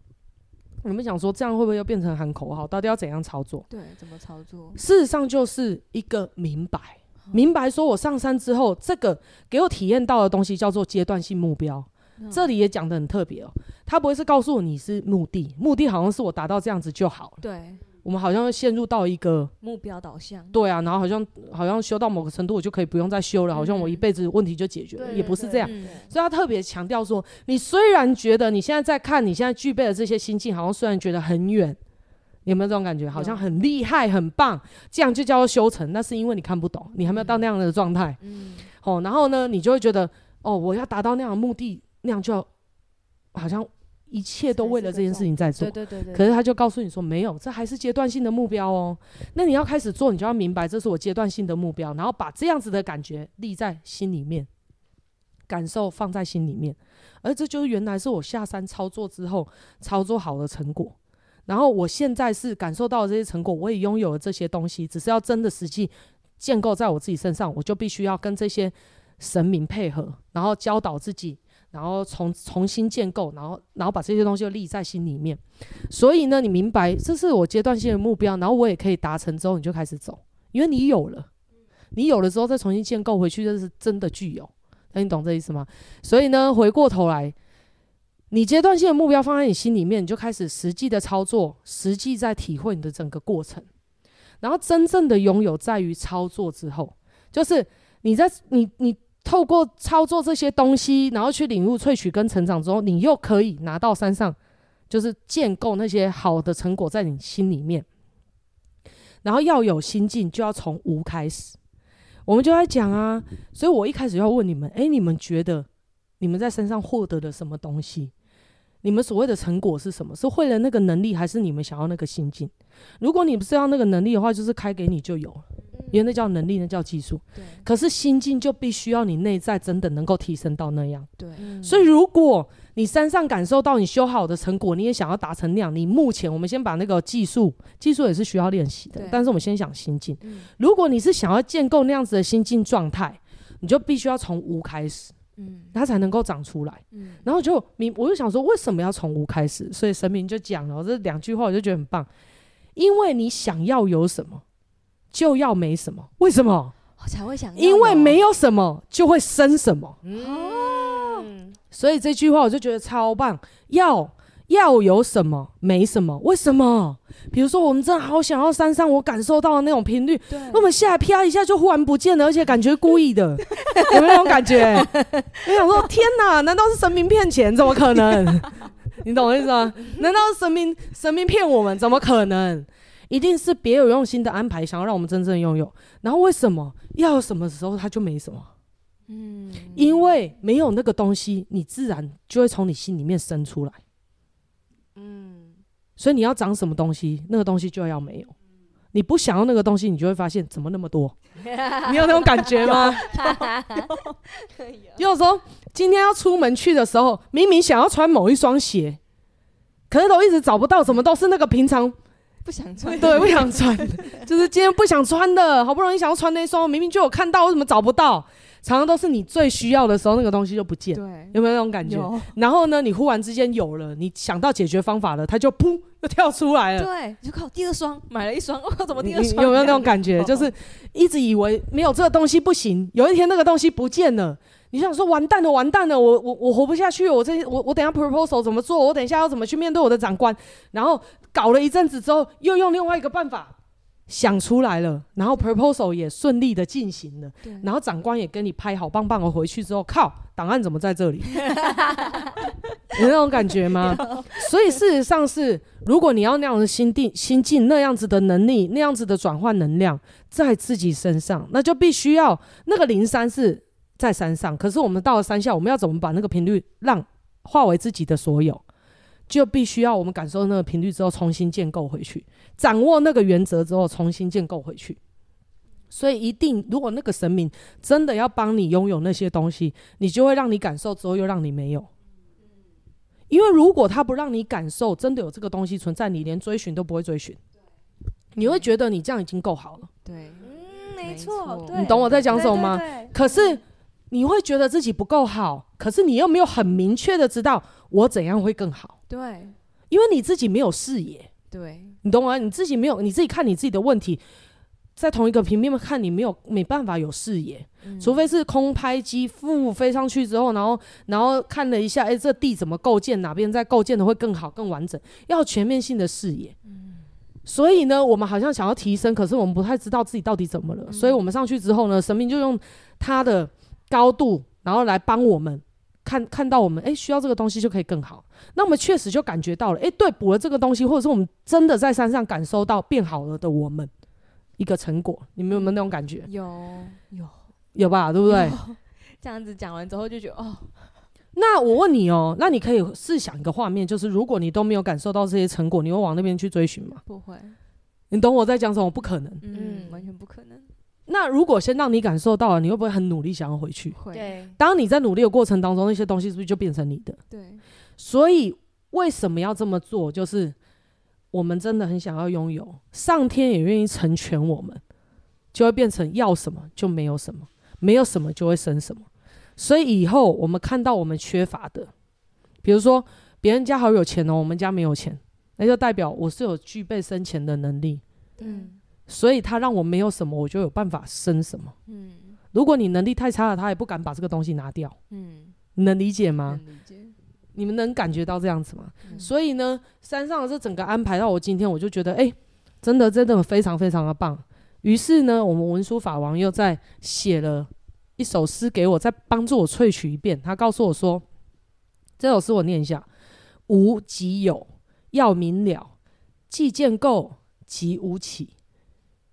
你们想说这样会不会又变成喊口号？到底要怎样操作？对，怎么操作？事实上就是一个明白，哦、明白说我上山之后，这个给我体验到的东西叫做阶段性目标。嗯、这里也讲得很特别哦，他不会是告诉我你是目的，目的好像是我达到这样子就好了。对。我们好像陷入到一个目标导向，对啊，然后好像好像修到某个程度，我就可以不用再修了，好像我一辈子问题就解决了，也不是这样。所以他特别强调说，你虽然觉得你现在在看你现在具备的这些心境，好像虽然觉得很远，你有没有这种感觉？好像很厉害、很棒，这样就叫做修成，那是因为你看不懂，你还没有到那样的状态。嗯，哦，然后呢，你就会觉得，哦，我要达到那样的目的，那样就好像。一切都为了这件事情在做，对对对。可是他就告诉你说，没有，这还是阶段性的目标哦。那你要开始做，你就要明白这是我阶段性的目标，然后把这样子的感觉立在心里面，感受放在心里面。而这就是原来是我下山操作之后操作好的成果。然后我现在是感受到了这些成果，我也拥有了这些东西，只是要真的实际建构在我自己身上，我就必须要跟这些神明配合，然后教导自己。然后重重新建构，然后然后把这些东西就立在心里面。所以呢，你明白这是我阶段性的目标，然后我也可以达成之后，你就开始走，因为你有了，你有了之后再重新建构回去，这是真的具有。那你懂这意思吗？所以呢，回过头来，你阶段性的目标放在你心里面，你就开始实际的操作，实际在体会你的整个过程。然后真正的拥有在于操作之后，就是你在你你。透过操作这些东西，然后去领悟、萃取跟成长之后，你又可以拿到山上，就是建构那些好的成果在你心里面。然后要有心境，就要从无开始。我们就在讲啊，所以我一开始要问你们：诶，你们觉得你们在山上获得了什么东西？你们所谓的成果是什么？是会了那个能力，还是你们想要那个心境？如果你不是要那个能力的话，就是开给你就有了。因为那叫能力，那叫技术。对。可是心境就必须要你内在真的能够提升到那样。对。所以如果你山上感受到你修好的成果，你也想要达成那样，你目前我们先把那个技术，技术也是需要练习的。但是我们先讲心境。如果你是想要建构那样子的心境状态，你就必须要从无开始。嗯。它才能够长出来。嗯。然后就明，我就想说，为什么要从无开始？所以神明就讲了这两句话，我就觉得很棒。因为你想要有什么。就要没什么，为什么？我才会想，因为没有什么就会生什么。嗯，所以这句话我就觉得超棒，要要有什么没什么，为什么？比如说我们真的好想要山上我感受到的那种频率，对，那我们下来啪一下就忽然不见了，而且感觉故意的，有没有那种感觉？我想说，天哪，难道是神明骗钱？怎么可能？你懂我意思吗？难道是神明神明骗我们？怎么可能？一定是别有用心的安排，想要让我们真正拥有。然后为什么要什么时候它就没什么？嗯，因为没有那个东西，你自然就会从你心里面生出来。嗯，所以你要长什么东西，那个东西就要没有。你不想要那个东西，你就会发现怎么那么多。你有那种感觉吗？有时候今天要出门去的时候，明明想要穿某一双鞋，可是都一直找不到，怎么都是那个平常。不想穿，对，不想穿，就是今天不想穿的，好不容易想要穿那双，明明就有看到，为什么找不到？常常都是你最需要的时候，那个东西就不见。对，有没有那种感觉？然后呢，你忽然之间有了，你想到解决方法了，它就噗又跳出来了。对，你就靠第二双，买了一双，我怎么第二双？有没有那种感觉？就是一直以为没有这个东西不行，有一天那个东西不见了。你想说完蛋了，完蛋了，我我我活不下去，我这我我等下 proposal 怎么做？我等一下要怎么去面对我的长官？然后搞了一阵子之后，又用另外一个办法想出来了，然后 proposal 也顺利的进行了，然后长官也跟你拍好棒棒我回去之后，靠，档案怎么在这里？有那种感觉吗？所以事实上是，如果你要那样的心定心境，那样子的能力，那样子的转换能量在自己身上，那就必须要那个灵山是。在山上，可是我们到了山下，我们要怎么把那个频率让化为自己的所有？就必须要我们感受那个频率之后，重新建构回去，掌握那个原则之后，重新建构回去。所以，一定如果那个神明真的要帮你拥有那些东西，你就会让你感受之后，又让你没有。因为如果他不让你感受，真的有这个东西存在，你连追寻都不会追寻。你会觉得你这样已经够好了。对，嗯，没错。你懂我在讲什么吗？可是。你会觉得自己不够好，可是你又没有很明确的知道我怎样会更好。对，因为你自己没有视野。对，你懂吗？你自己没有，你自己看你自己的问题，在同一个平面看，你没有没办法有视野，嗯、除非是空拍机负飞上去之后，然后然后看了一下，哎、欸，这地怎么构建，哪边在构建的会更好、更完整，要全面性的视野。嗯、所以呢，我们好像想要提升，可是我们不太知道自己到底怎么了。嗯、所以我们上去之后呢，神明就用他的。高度，然后来帮我们看看到我们，哎，需要这个东西就可以更好。那我们确实就感觉到了，哎，对，补了这个东西，或者是我们真的在山上感受到变好了的我们一个成果。你们有没有那种感觉？有有有吧，对不对？这样子讲完之后就觉得，哦，那我问你哦，那你可以试想一个画面，就是如果你都没有感受到这些成果，你会往那边去追寻吗？不会。你懂我在讲什么？不可能。嗯，完全不可能。那如果先让你感受到了，你会不会很努力想要回去？会。对。当你在努力的过程当中，那些东西是不是就变成你的？对。所以为什么要这么做？就是我们真的很想要拥有，上天也愿意成全我们，就会变成要什么就没有什么，没有什么就会生什么。所以以后我们看到我们缺乏的，比如说别人家好有钱哦，我们家没有钱，那就代表我是有具备生钱的能力。嗯。所以他让我没有什么，我就有办法生什么。嗯，如果你能力太差了，他也不敢把这个东西拿掉。嗯，你能理解吗？理解。你们能感觉到这样子吗？嗯，所以呢，山上的这整个安排到我今天，我就觉得，哎，真的真的非常非常的棒。于是呢，我们文殊法王又在写了一首诗给我，再帮助我萃取一遍。他告诉我说，这首诗我念一下：无即有，要明了；既建构，即无起。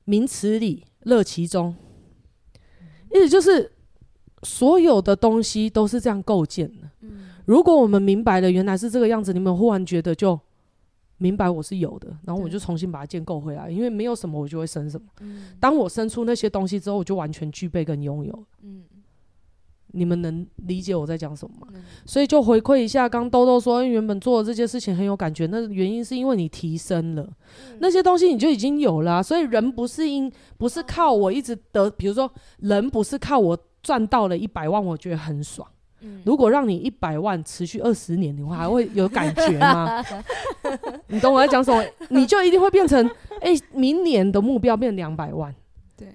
名词里乐其中，意思就是所有的东西都是这样构建的。嗯，如果我们明白了原来是这个样子，你们忽然觉得就明白我是有的，然后我就重新把它建构回来。因为没有什么，我就会生什么。嗯，当我生出那些东西之后，我就完全具备跟拥有。嗯。你们能理解我在讲什么吗？嗯、所以就回馈一下，刚豆豆说，原本做的这件事情很有感觉，那原因是因为你提升了、嗯、那些东西，你就已经有了、啊。所以人不是因不是靠我一直得，比如说人不是靠我赚到了一百万，我觉得很爽。嗯、如果让你一百万持续二十年，你会还会有感觉吗？你懂我在讲什么？你就一定会变成，哎、欸，明年的目标变两百万。对。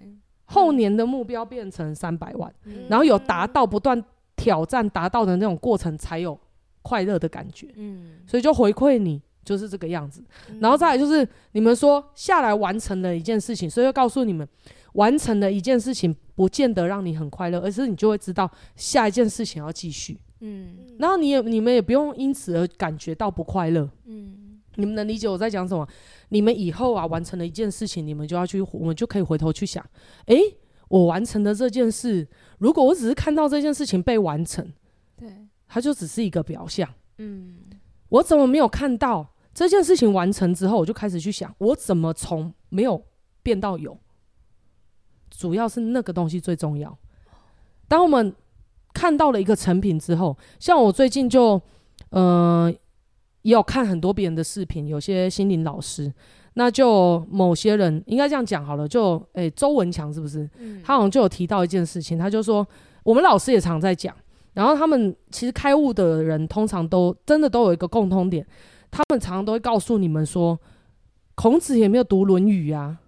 后年的目标变成三百万，嗯、然后有达到不断挑战达到的那种过程才有快乐的感觉。嗯，所以就回馈你就是这个样子。嗯然后再来就是你们说下来完成了一件事情，所以就告诉你们完成了一件事情不见得让你很快乐，而是你就会知道下一件事情要继续。嗯然后你也你们也不用因此而感觉到不快乐。嗯你们能理解我在讲什么？你们以后啊完成了一件事情，你们就要去，我们就可以回头去想，诶，我完成的这件事，如果我只是看到这件事情被完成，对，它就只是一个表象。嗯我怎么没有看到这件事情完成之后，我就开始去想，我怎么从没有变到有？主要是那个东西最重要。当我们看到了一个成品之后，像我最近就，呃，也有看很多别人的视频，有些心灵老师，那就某些人应该这样讲好了，就，诶、欸，周文强是不是？嗯，他好像就有提到一件事情，他就说我们老师也常在讲，然后他们其实开悟的人通常都真的都有一个共通点，他们常常都会告诉你们说，孔子也没有读《论语》啊，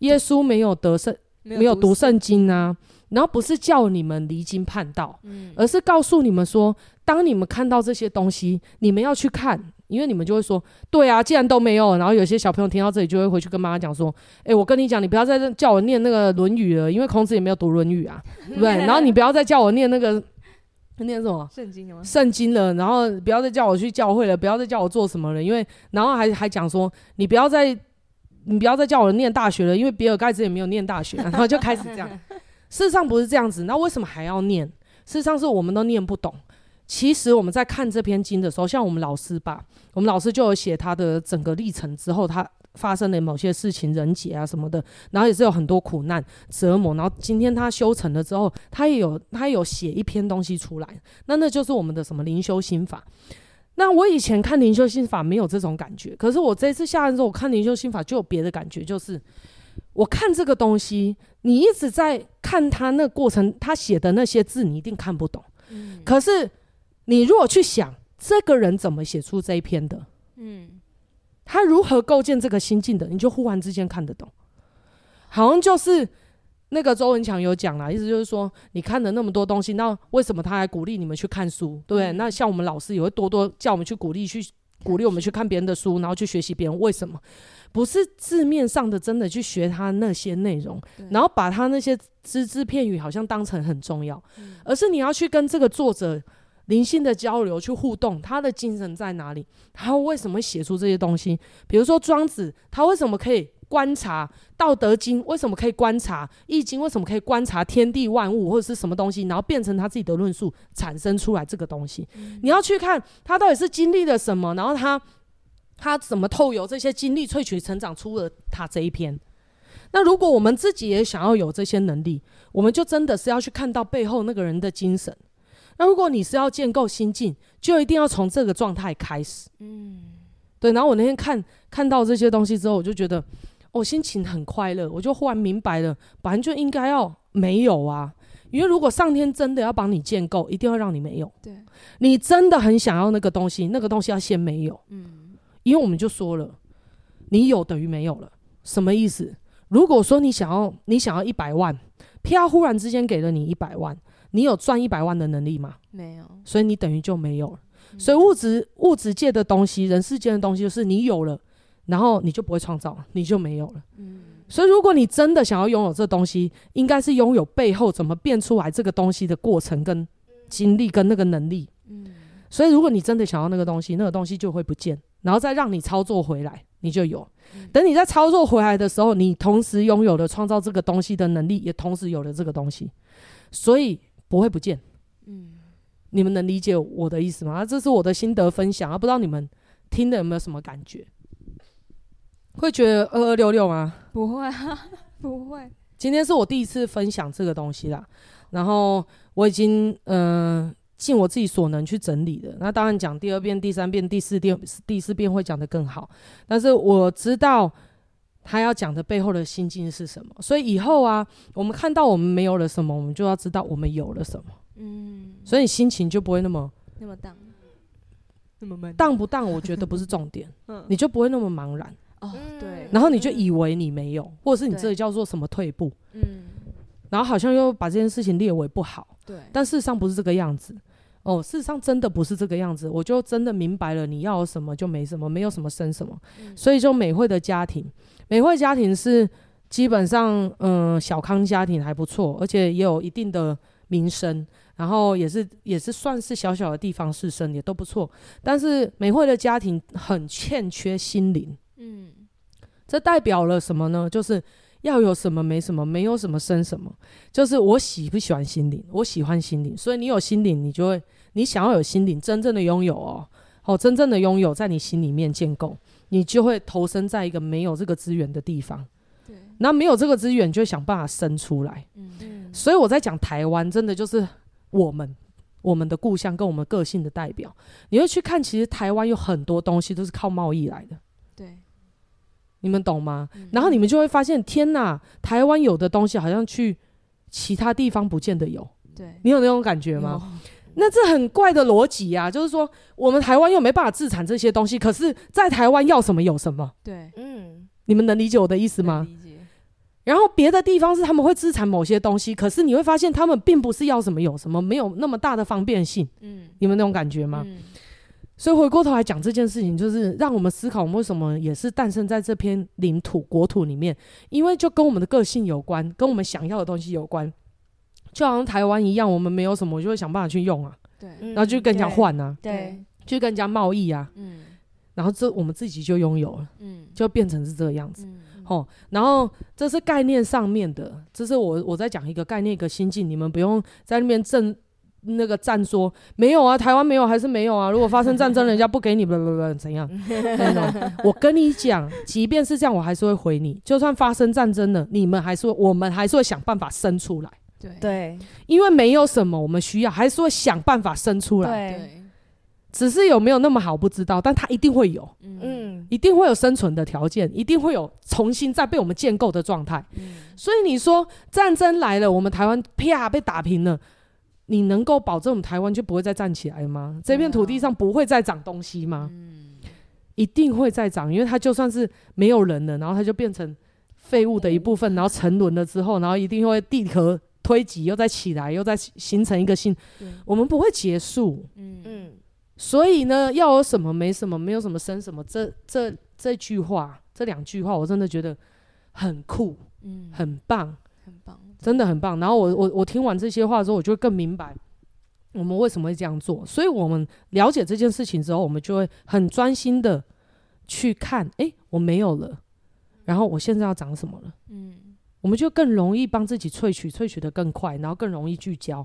耶稣没有得圣没有读圣经啊，然后不是叫你们离经叛道，嗯，而是告诉你们说，当你们看到这些东西，你们要去看，因为你们就会说，对啊，既然都没有，然后有些小朋友听到这里就会回去跟妈妈讲说，哎，我跟你讲，你不要再叫我念那个《论语》了，因为孔子也没有读《论语》啊，对 不对？然后你不要再叫我念那个念什么圣经吗？圣经了，然后不要再叫我去教会了，不要再叫我做什么了，因为然后还还讲说，你不要再你不要再叫我念大学了，因为比尔盖茨也没有念大学，然后就开始这样。事实上不是这样子，那为什么还要念？事实上是我们都念不懂。其实我们在看这篇经的时候，像我们老师吧，我们老师就有写他的整个历程之后，他发生了某些事情，人劫啊什么的，然后也是有很多苦难折磨，然后今天他修成了之后，他也有他也有写一篇东西出来，那那就是我们的什么灵修心法。那我以前看灵修心法没有这种感觉，可是我这次下来之后，我看灵修心法就有别的感觉，就是我看这个东西，你一直在看他那过程，他写的那些字，你一定看不懂。嗯可是你如果去想，这个人怎么写出这一篇的，嗯他如何构建这个心境的，你就忽然之间看得懂。好像就是那个周文强有讲啦，意思就是说，你看了那么多东西，那为什么他还鼓励你们去看书，对不对？嗯那像我们老师也会多多叫我们去鼓励，去鼓励我们去看别人的书，然后去学习别人。为什么？不是字面上的真的去学他那些内容，然后把他那些只字片语好像当成很重要，嗯而是你要去跟这个作者灵性的交流，去互动，他的精神在哪里？他为什么写出这些东西？比如说庄子，他为什么可以观察《道德经》？为什么可以观察《易经》？为什么可以观察天地万物或者是什么东西，然后变成他自己的论述，产生出来这个东西？你要去看他到底是经历了什么，然后他他怎么透由这些经历萃取成长出了他这一篇。那如果我们自己也想要有这些能力，我们就真的是要去看到背后那个人的精神。那如果你是要建构心境，就一定要从这个状态开始。嗯对，然后我那天看看到这些东西之后，我就觉得我、哦、心情很快乐，我就忽然明白了，本来就应该要没有啊。因为如果上天真的要帮你建构，一定要让你没有。对，你真的很想要那个东西，那个东西要先没有。嗯因为我们就说了，你有等于没有了，什么意思？如果说你想要你想要一百万，啪忽然之间给了你一百万，你有赚一百万的能力吗？没有，所以你等于就没有了。嗯所以物质物质界的东西，人世间的东西，就是你有了，然后你就不会创造，你就没有了。嗯所以如果你真的想要拥有这东西，应该是拥有背后怎么变出来这个东西的过程跟经历跟那个能力。嗯所以如果你真的想要那个东西，那个东西就会不见，然后再让你操作回来，你就有。嗯等你在操作回来的时候，你同时拥有了创造这个东西的能力，也同时有了这个东西，所以不会不见。嗯，你们能理解我的意思吗？啊，这是我的心得分享啊，不知道你们听的有没有什么感觉？会觉得二二六六吗？不会啊，不会，今天是我第一次分享这个东西啦，然后我已经嗯、呃、尽我自己所能去整理的。那当然讲第二遍、第三遍、第四遍、第四遍会讲得更好，但是我知道他要讲的背后的心境是什么，所以以后啊，我们看到我们没有了什么，我们就要知道我们有了什么，嗯，所以你心情就不会那么那么荡，那么闷，荡不荡，我觉得不是重点，嗯。你就不会那么茫然，哦，嗯。对，然后你就以为你没有，或者是你这个叫做什么退步。嗯，然后好像又把这件事情列为不好，对，但事实上不是这个样子。哦，事实上真的不是这个样子。我就真的明白了，你要什么就没什么，没有什么生什么。嗯。所以就美惠的家庭，美惠家庭是基本上嗯、呃、小康家庭还不错，而且也有一定的名声，然后也是也是算是小小的地方士绅，也都不错。但是美惠的家庭很欠缺心灵。嗯，这代表了什么呢？就是要有什么没什么，没有什么生什么。就是我喜不喜欢心灵？我喜欢心灵，所以你有心灵，你就会，你想要有心灵，真正的拥有哦，哦，真正的拥有在你心里面建构，你就会投身在一个没有这个资源的地方。对，那没有这个资源，就会想办法生出来。嗯嗯，所以我在讲台湾，真的就是我们我们的故乡跟我们个性的代表。你会去看，其实台湾有很多东西都是靠贸易来的。对，你们懂吗？嗯然后你们就会发现，天哪，台湾有的东西好像去其他地方不见得有。对，你有那种感觉吗？有？那这很怪的逻辑啊，就是说我们台湾又没办法自产这些东西，可是在台湾要什么有什么，对，嗯，你们能理解我的意思吗？理解，然后别的地方是他们会自产某些东西，可是你会发现他们并不是要什么有什么，没有那么大的方便性。嗯，你们那种感觉吗？嗯所以回过头来讲这件事情，就是让我们思考，我们为什么也是诞生在这片领土国土里面，因为就跟我们的个性有关，跟我们想要的东西有关。就好像台湾一样，我们没有什么，我就会想办法去用啊，对，嗯然后就跟人家换啊，对，就跟人家贸易啊，嗯。然后这我们自己就拥有了，嗯，就变成是这个样子。嗯。哦，然后这是概念上面的，这是我我在讲一个概念一个心境，你们不用在那边正那个站说没有啊，台湾没有还是没有啊，如果发生战争，人家不给你，不不不怎样。我跟你讲，即便是这样，我还是会回你。就算发生战争了，你们还是会，我们还是会想办法生出来，对对因为没有什么我们需要，还是会想办法生出来。对，只是有没有那么好不知道，但它一定会有，嗯嗯，一定会有生存的条件，一定会有重新再被我们建构的状态。嗯所以你说战争来了，我们台湾啪被打平了，你能够保证我们台湾就不会再站起来吗？这片土地上不会再长东西吗？嗯，一定会再长，因为它就算是没有人了，然后它就变成废物的一部分，然后沉沦了之后，然后一定会地壳推挤又再起来，又再形成一个新，我们不会结束。嗯嗯，所以呢，要有什么没什么，没有什么生什么，这这这句话，这两句话，我真的觉得很酷，嗯，很棒。很棒，真的很棒。然后我我我听完这些话之后，我就会更明白我们为什么会这样做。所以我们了解这件事情之后，我们就会很专心的去看，诶，我没有了，然后我现在要长什么了？嗯我们就更容易帮自己萃取，萃取的更快，然后更容易聚焦，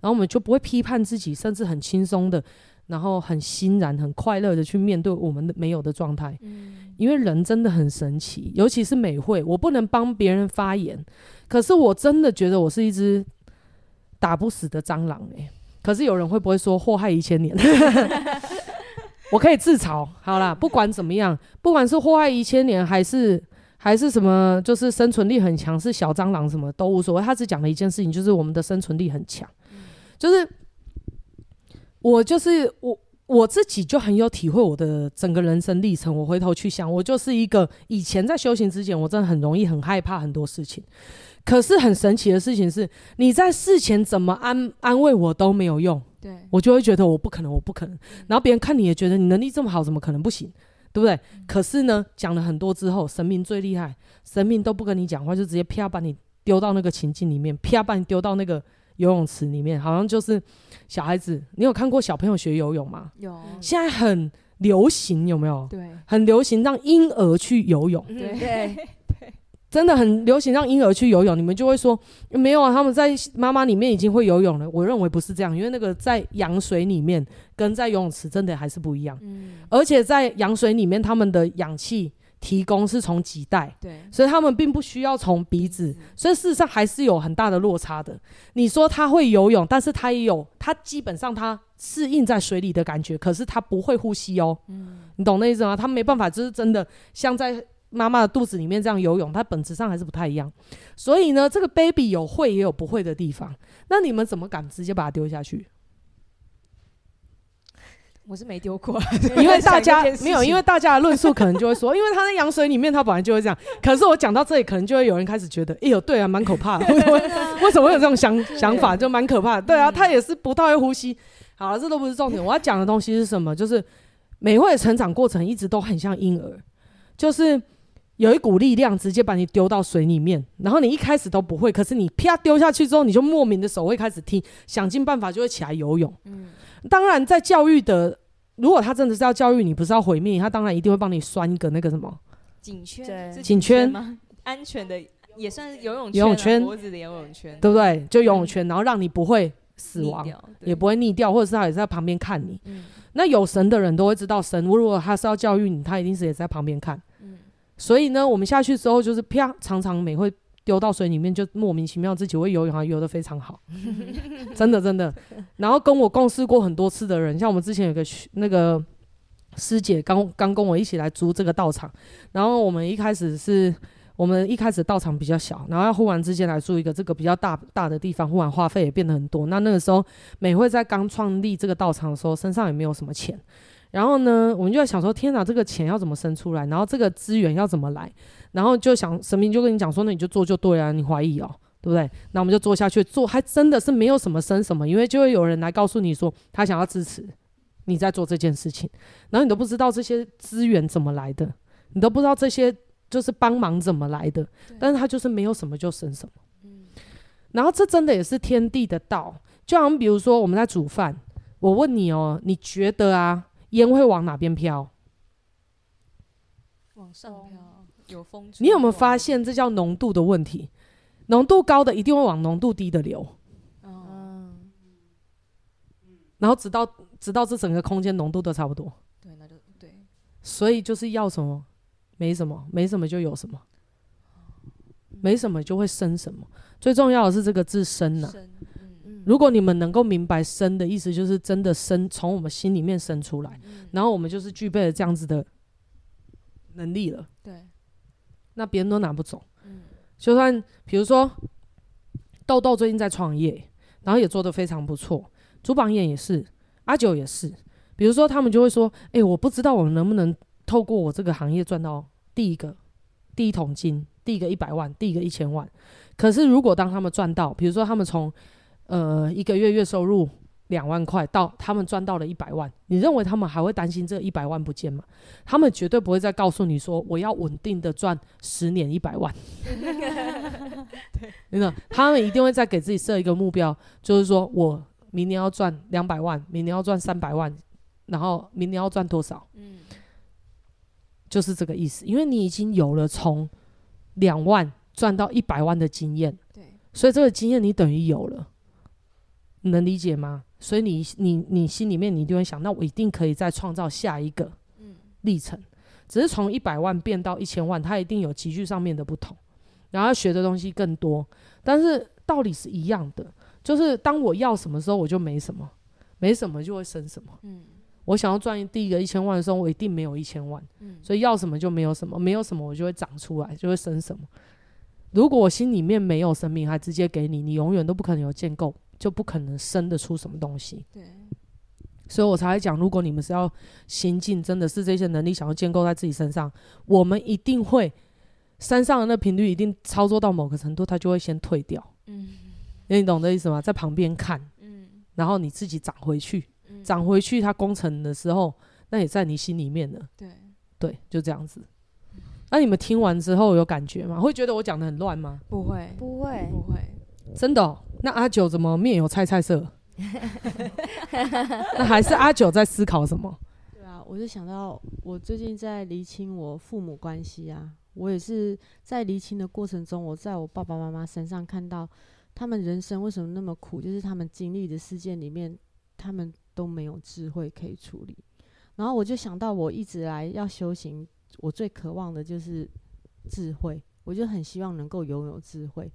然后我们就不会批判自己，甚至很轻松的，然后很欣然、很快乐的去面对我们的没有的状态。嗯因为人真的很神奇，尤其是美会，我不能帮别人发言，可是我真的觉得我是一只打不死的蟑螂哎、可是有人会不会说祸害一千年？我可以自嘲。好啦，不管怎么样，不管是祸害一千年，还是还是什么，就是生存力很强，是小蟑螂什么都无所谓。他只讲了一件事情，就是我们的生存力很强，就是我就是我。我自己就很有体会，我的整个人生历程。我回头去想，我就是一个以前在修行之前，我真的很容易很害怕很多事情。可是很神奇的事情是，你在事前怎么安安慰我都没有用，对，我就会觉得我不可能，我不可能。然后别人看你也觉得你能力这么好，怎么可能不行？对不对？可是呢，讲了很多之后，神明最厉害，神明都不跟你讲话，就直接啪把你丢到那个情境里面，啪把你丢到那个游泳池里面，好像就是小孩子。你有看过小朋友学游泳吗？有，现在很流行，有没有？对很流行让婴儿去游泳，对，真的很流行让婴儿去游泳。你们就会说没有啊？他们在妈妈里面已经会游泳了。我认为不是这样，因为那个在羊水里面跟在游泳池真的还是不一样。嗯，而且在羊水里面，他们的氧气提供是从脐带，对，所以他们并不需要从鼻子，所以事实上还是有很大的落差的。你说他会游泳，但是他也有，他基本上他适应在水里的感觉，可是他不会呼吸哦。嗯你懂那意思吗？他没办法，就是真的像在妈妈的肚子里面这样游泳，它本质上还是不太一样。所以呢，这个 baby 有会也有不会的地方。那你们怎么敢直接把它丢下去？我是没丢过，因为大家 没有，因为大家的论述可能就会说，因为他在羊水里面，他本来就会这样。可是我讲到这里，可能就会有人开始觉得，哎呦，对啊，蛮可怕的。为什么为什么会有这种想想法？就蛮可怕的。对啊，他也是不太会呼吸。好了，这都不是重点。我要讲的东西是什么？就是美惠的成长过程一直都很像婴儿，就是有一股力量直接把你丢到水里面，然后你一开始都不会，可是你啪丢下去之后，你就莫名的手会开始踢，想尽办法就会起来游泳。嗯当然，在教育的，如果他真的是要教育你，不是要毁灭，他当然一定会帮你拴一个那个什么颈圈，颈圈吗？安全的也算是游泳游泳圈脖子的游泳圈，对不对？就游泳圈，然后让你不会死亡，也不会溺掉，或者是他也在旁边看你。嗯那有神的人都会知道，神如果他是要教育你，他一定是也在旁边看。嗯所以呢，我们下去之后就是啪，常常美会丢到水里面，就莫名其妙自己会游泳，还游得非常好，真的真的。然后跟我共事过很多次的人，像我们之前有个学那个师姐刚刚跟我一起来租这个道场，然后我们一开始是我们一开始道场比较小，然后要忽然之间来租一个这个比较大大的地方，忽然花费也变得很多。那那个时候美惠在刚创立这个道场的时候，身上也没有什么钱。然后呢，我们就在想说，天哪，这个钱要怎么生出来？然后这个资源要怎么来？然后就想神明就跟你讲说，那你就做就对了，你怀疑哦，对不对？那我们就做下去，做还真的是没有什么生什么，因为就会有人来告诉你说，他想要支持你在做这件事情，然后你都不知道这些资源怎么来的，你都不知道这些就是帮忙怎么来的，但是他就是没有什么就生什么。嗯然后这真的也是天地的道，就好像比如说我们在煮饭，我问你哦，你觉得啊？烟会往哪边飘？往上飘，有风。你有没有发现，这叫浓度的问题？浓度高的一定会往浓度低的流，嗯，然后直到直到这整个空间浓度都差不多。对，那就对。所以就是要什么，没什么，没什么就有什么，没什么就会生什么。最重要的是这个字生呐、啊。生嗯如果你们能够明白生的意思，就是真的生从我们心里面生出来，嗯然后我们就是具备了这样子的能力了。对，那别人都拿不走。嗯就算比如说豆豆最近在创业，然后也做得非常不错，朱榜眼也是，阿九也是。比如说他们就会说：“哎、我不知道我能不能透过我这个行业赚到第一个第一桶金，第一个一百万，第一个一千万。”可是如果当他们赚到，比如说他们从呃一个月月收入两万块到他们赚到了一百万，你认为他们还会担心这一百万不见吗？他们绝对不会再告诉你说我要稳定的赚十年一百万。真的，他们一定会再给自己设一个目标，就是说我明年要赚两百万，明年要赚三百万，然后明年要赚多少？嗯就是这个意思。因为你已经有了从两万赚到一百万的经验，对，所以这个经验你等于有了，你能理解吗？所以你你你心里面你一定会想，那我一定可以再创造下一个嗯历程。只是从一百万变到一千万，它一定有急剧上面的不同，然后学的东西更多，但是道理是一样的。就是当我要什么时候，我就没什么，没什么就会生什么。嗯我想要赚第一个一千万的时候，我一定没有一千万，嗯所以要什么就没有什么，没有什么我就会长出来，就会生什么。如果我心里面没有生命，还直接给你，你永远都不可能有建构，就不可能生得出什么东西。对，所以我才会讲，如果你们是要行进，真的是这些能力想要建构在自己身上，我们一定会山上的那频率一定操作到某个程度，它就会先退掉。嗯你懂这意思吗？在旁边看，嗯然后你自己涨回去，嗯涨回去它工程的时候，那也在你心里面了。对，对，就这样子。那你们听完之后有感觉吗？会觉得我讲的很乱吗？不会不会，不会，真的、哦？那阿九怎么面有菜菜色？那还是阿九在思考什么？对啊，我就想到我最近在厘清我父母关系啊，我也是在厘清的过程中，我在我爸爸妈妈身上看到他们人生为什么那么苦，就是他们经历的事件里面，他们都没有智慧可以处理。然后我就想到，我一直来要修行，我最渴望的就是智慧，我就很希望能够拥有智慧。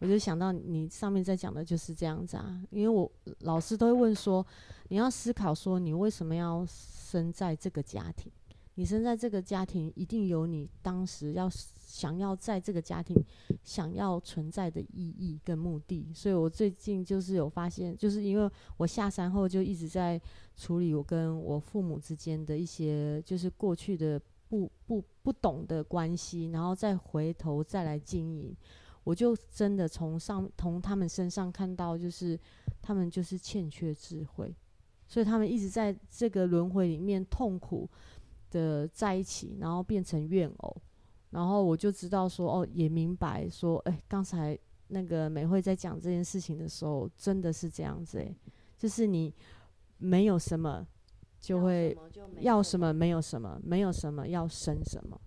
我就想到你上面在讲的就是这样子啊，因为我老师都会问说，你要思考说你为什么要生在这个家庭，你生在这个家庭，一定有你当时要想要在这个家庭想要存在的意义跟目的。所以我最近就是有发现，就是因为我下山后就一直在处理我跟我父母之间的一些，就是过去的不不不懂的关系，然后再回头再来经营。我就真的从上从他们身上看到，就是他们就是欠缺智慧，所以他们一直在这个轮回里面痛苦的在一起，然后变成怨偶。然后我就知道说，哦，也明白说，哎，刚才那个美惠在讲这件事情的时候，真的是这样子，哎，就是你没有什么就会要什么，没有什么，没有什么要生什么。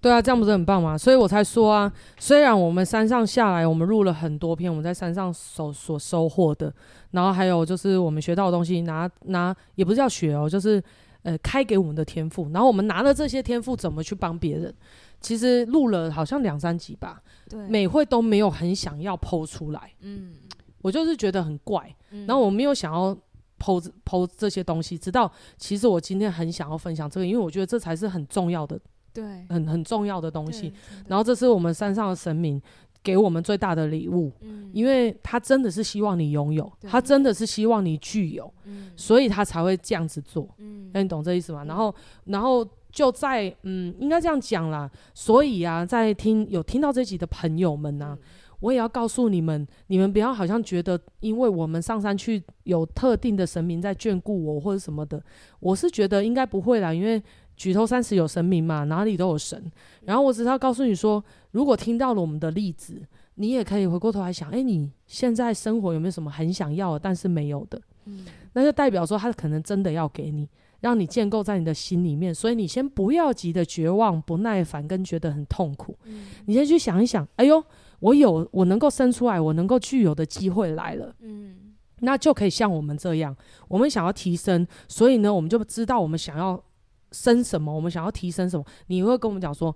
对啊，这样不是很棒吗？所以我才说啊，虽然我们山上下来，我们录了很多篇我们在山上所所收获的，然后还有就是我们学到的东西，拿拿也不是叫学哦，就是呃开给我们的天赋，然后我们拿了这些天赋怎么去帮别人？其实录了好像两三集吧，对，美惠都没有很想要 po 出来，嗯，我就是觉得很怪，嗯、然后我没有想要 po po 这些东西，直到其实我今天很想要分享这个，因为我觉得这才是很重要的。对，很很重要的东西。然后这是我们山上的神明给我们最大的礼物，嗯，因为他真的是希望你拥有，他真的是希望你具有，嗯，所以他才会这样子做，嗯，那你懂这意思吗？然后，然后就在，嗯，应该这样讲啦。所以啊，在听有听到这集的朋友们呢，啊，我也要告诉你们，你们不要好像觉得，因为我们上山去有特定的神明在眷顾我或者什么的，我是觉得应该不会啦，因为。举头三尺有神明嘛，哪里都有神。然后我只是要告诉你说，如果听到了我们的例子，你也可以回过头来想，哎，你现在生活有没有什么很想要的，但是没有的？嗯，那就代表说他可能真的要给你，让你建构在你的心里面。所以你先不要急的绝望、不耐烦跟觉得很痛苦。嗯，你先去想一想，哎呦，我有我能够生出来，我能够具有的机会来了。嗯，那就可以像我们这样，我们想要提升，所以呢，我们就知道我们想要。升什么？我们想要提升什么？你会跟我们讲说，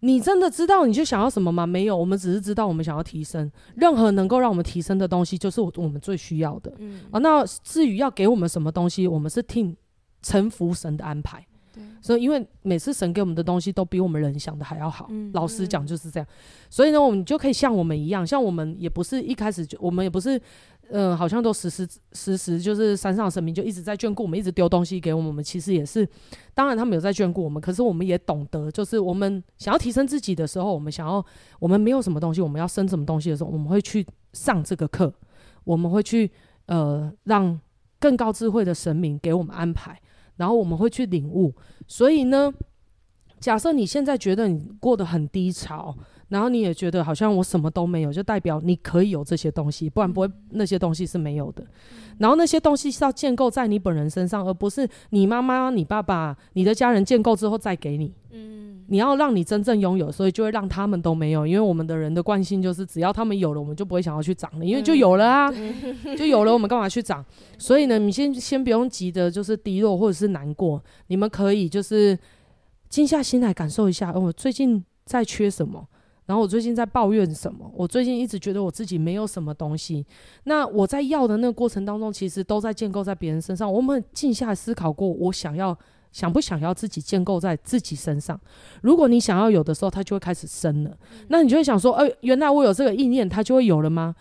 你真的知道你就想要什么吗？没有，我们只是知道我们想要提升。任何能够让我们提升的东西，就是我我们最需要的。嗯，啊，那至于要给我们什么东西，我们是听臣服神的安排。对，所以因为每次神给我们的东西都比我们人想的还要好。嗯，老实讲就是这样。所以呢，我们就可以像我们一样，像我们也不是一开始就，我们也不是。嗯、呃，好像都时时时时就是山上的神明就一直在眷顾我们，一直丢东西给我们。我们其实也是，当然他们有在眷顾我们，可是我们也懂得，就是我们想要提升自己的时候，我们想要我们没有什么东西，我们要升什么东西的时候，我们会去上这个课，我们会去呃让更高智慧的神明给我们安排，然后我们会去领悟。所以呢，假设你现在觉得你过得很低潮。然后你也觉得好像我什么都没有，就代表你可以有这些东西，不然不会那些东西是没有的。然后那些东西是要建构在你本人身上，而不是你妈妈、你爸爸、你的家人建构之后再给你。嗯，你要让你真正拥有，所以就会让他们都没有，因为我们的人的惯性就是，只要他们有了，我们就不会想要去长了，因为就有了啊，就有了，我们干嘛去长？所以呢，你先先不用急着，就是低落或者是难过，你们可以就是静下心来感受一下，我最近在缺什么。然后我最近在抱怨什么？我最近一直觉得我自己没有什么东西。那我在要的那个过程当中，其实都在建构在别人身上。我们静下来思考过，我想要想不想要自己建构在自己身上？如果你想要有的时候，它就会开始生了。那你就会想说，哎，原来我有这个意念，它就会有了吗？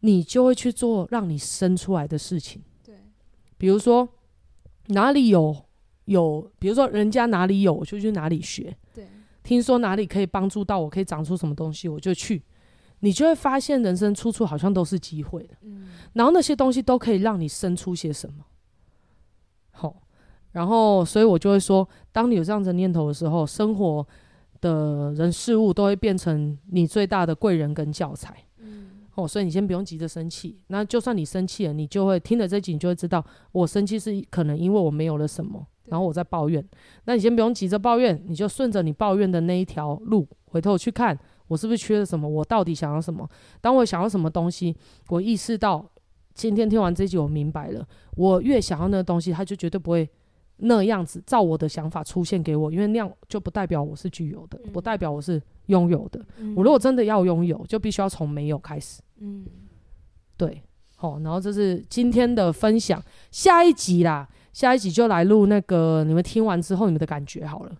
你就会去做让你生出来的事情。对，比如说哪里有有，比如说人家哪里有，我就去哪里学。对。听说哪里可以帮助到我，可以长出什么东西，我就去。你就会发现人生处处好像都是机会的，嗯。然后那些东西都可以让你生出些什么。好，然后所以我就会说，当你有这样的念头的时候，生活的人事物都会变成你最大的贵人跟教材。嗯。哦，所以你先不用急着生气。那就算你生气了，你就会听了这集，你就会知道，我生气是可能因为我没有了什么。然后我在抱怨，那你先不用急着抱怨，你就顺着你抱怨的那一条路，回头去看我是不是缺了什么，我到底想要什么。当我想要什么东西，我意识到今天听完这集，我明白了，我越想要那个东西，它就绝对不会那样子照我的想法出现给我，因为那样就不代表我是具有的，不代表我是拥有的。我如果真的要拥有，就必须要从没有开始。嗯，对，好，然后这是今天的分享，下一集啦。下一集就来录那个你们听完之后你们的感觉好了。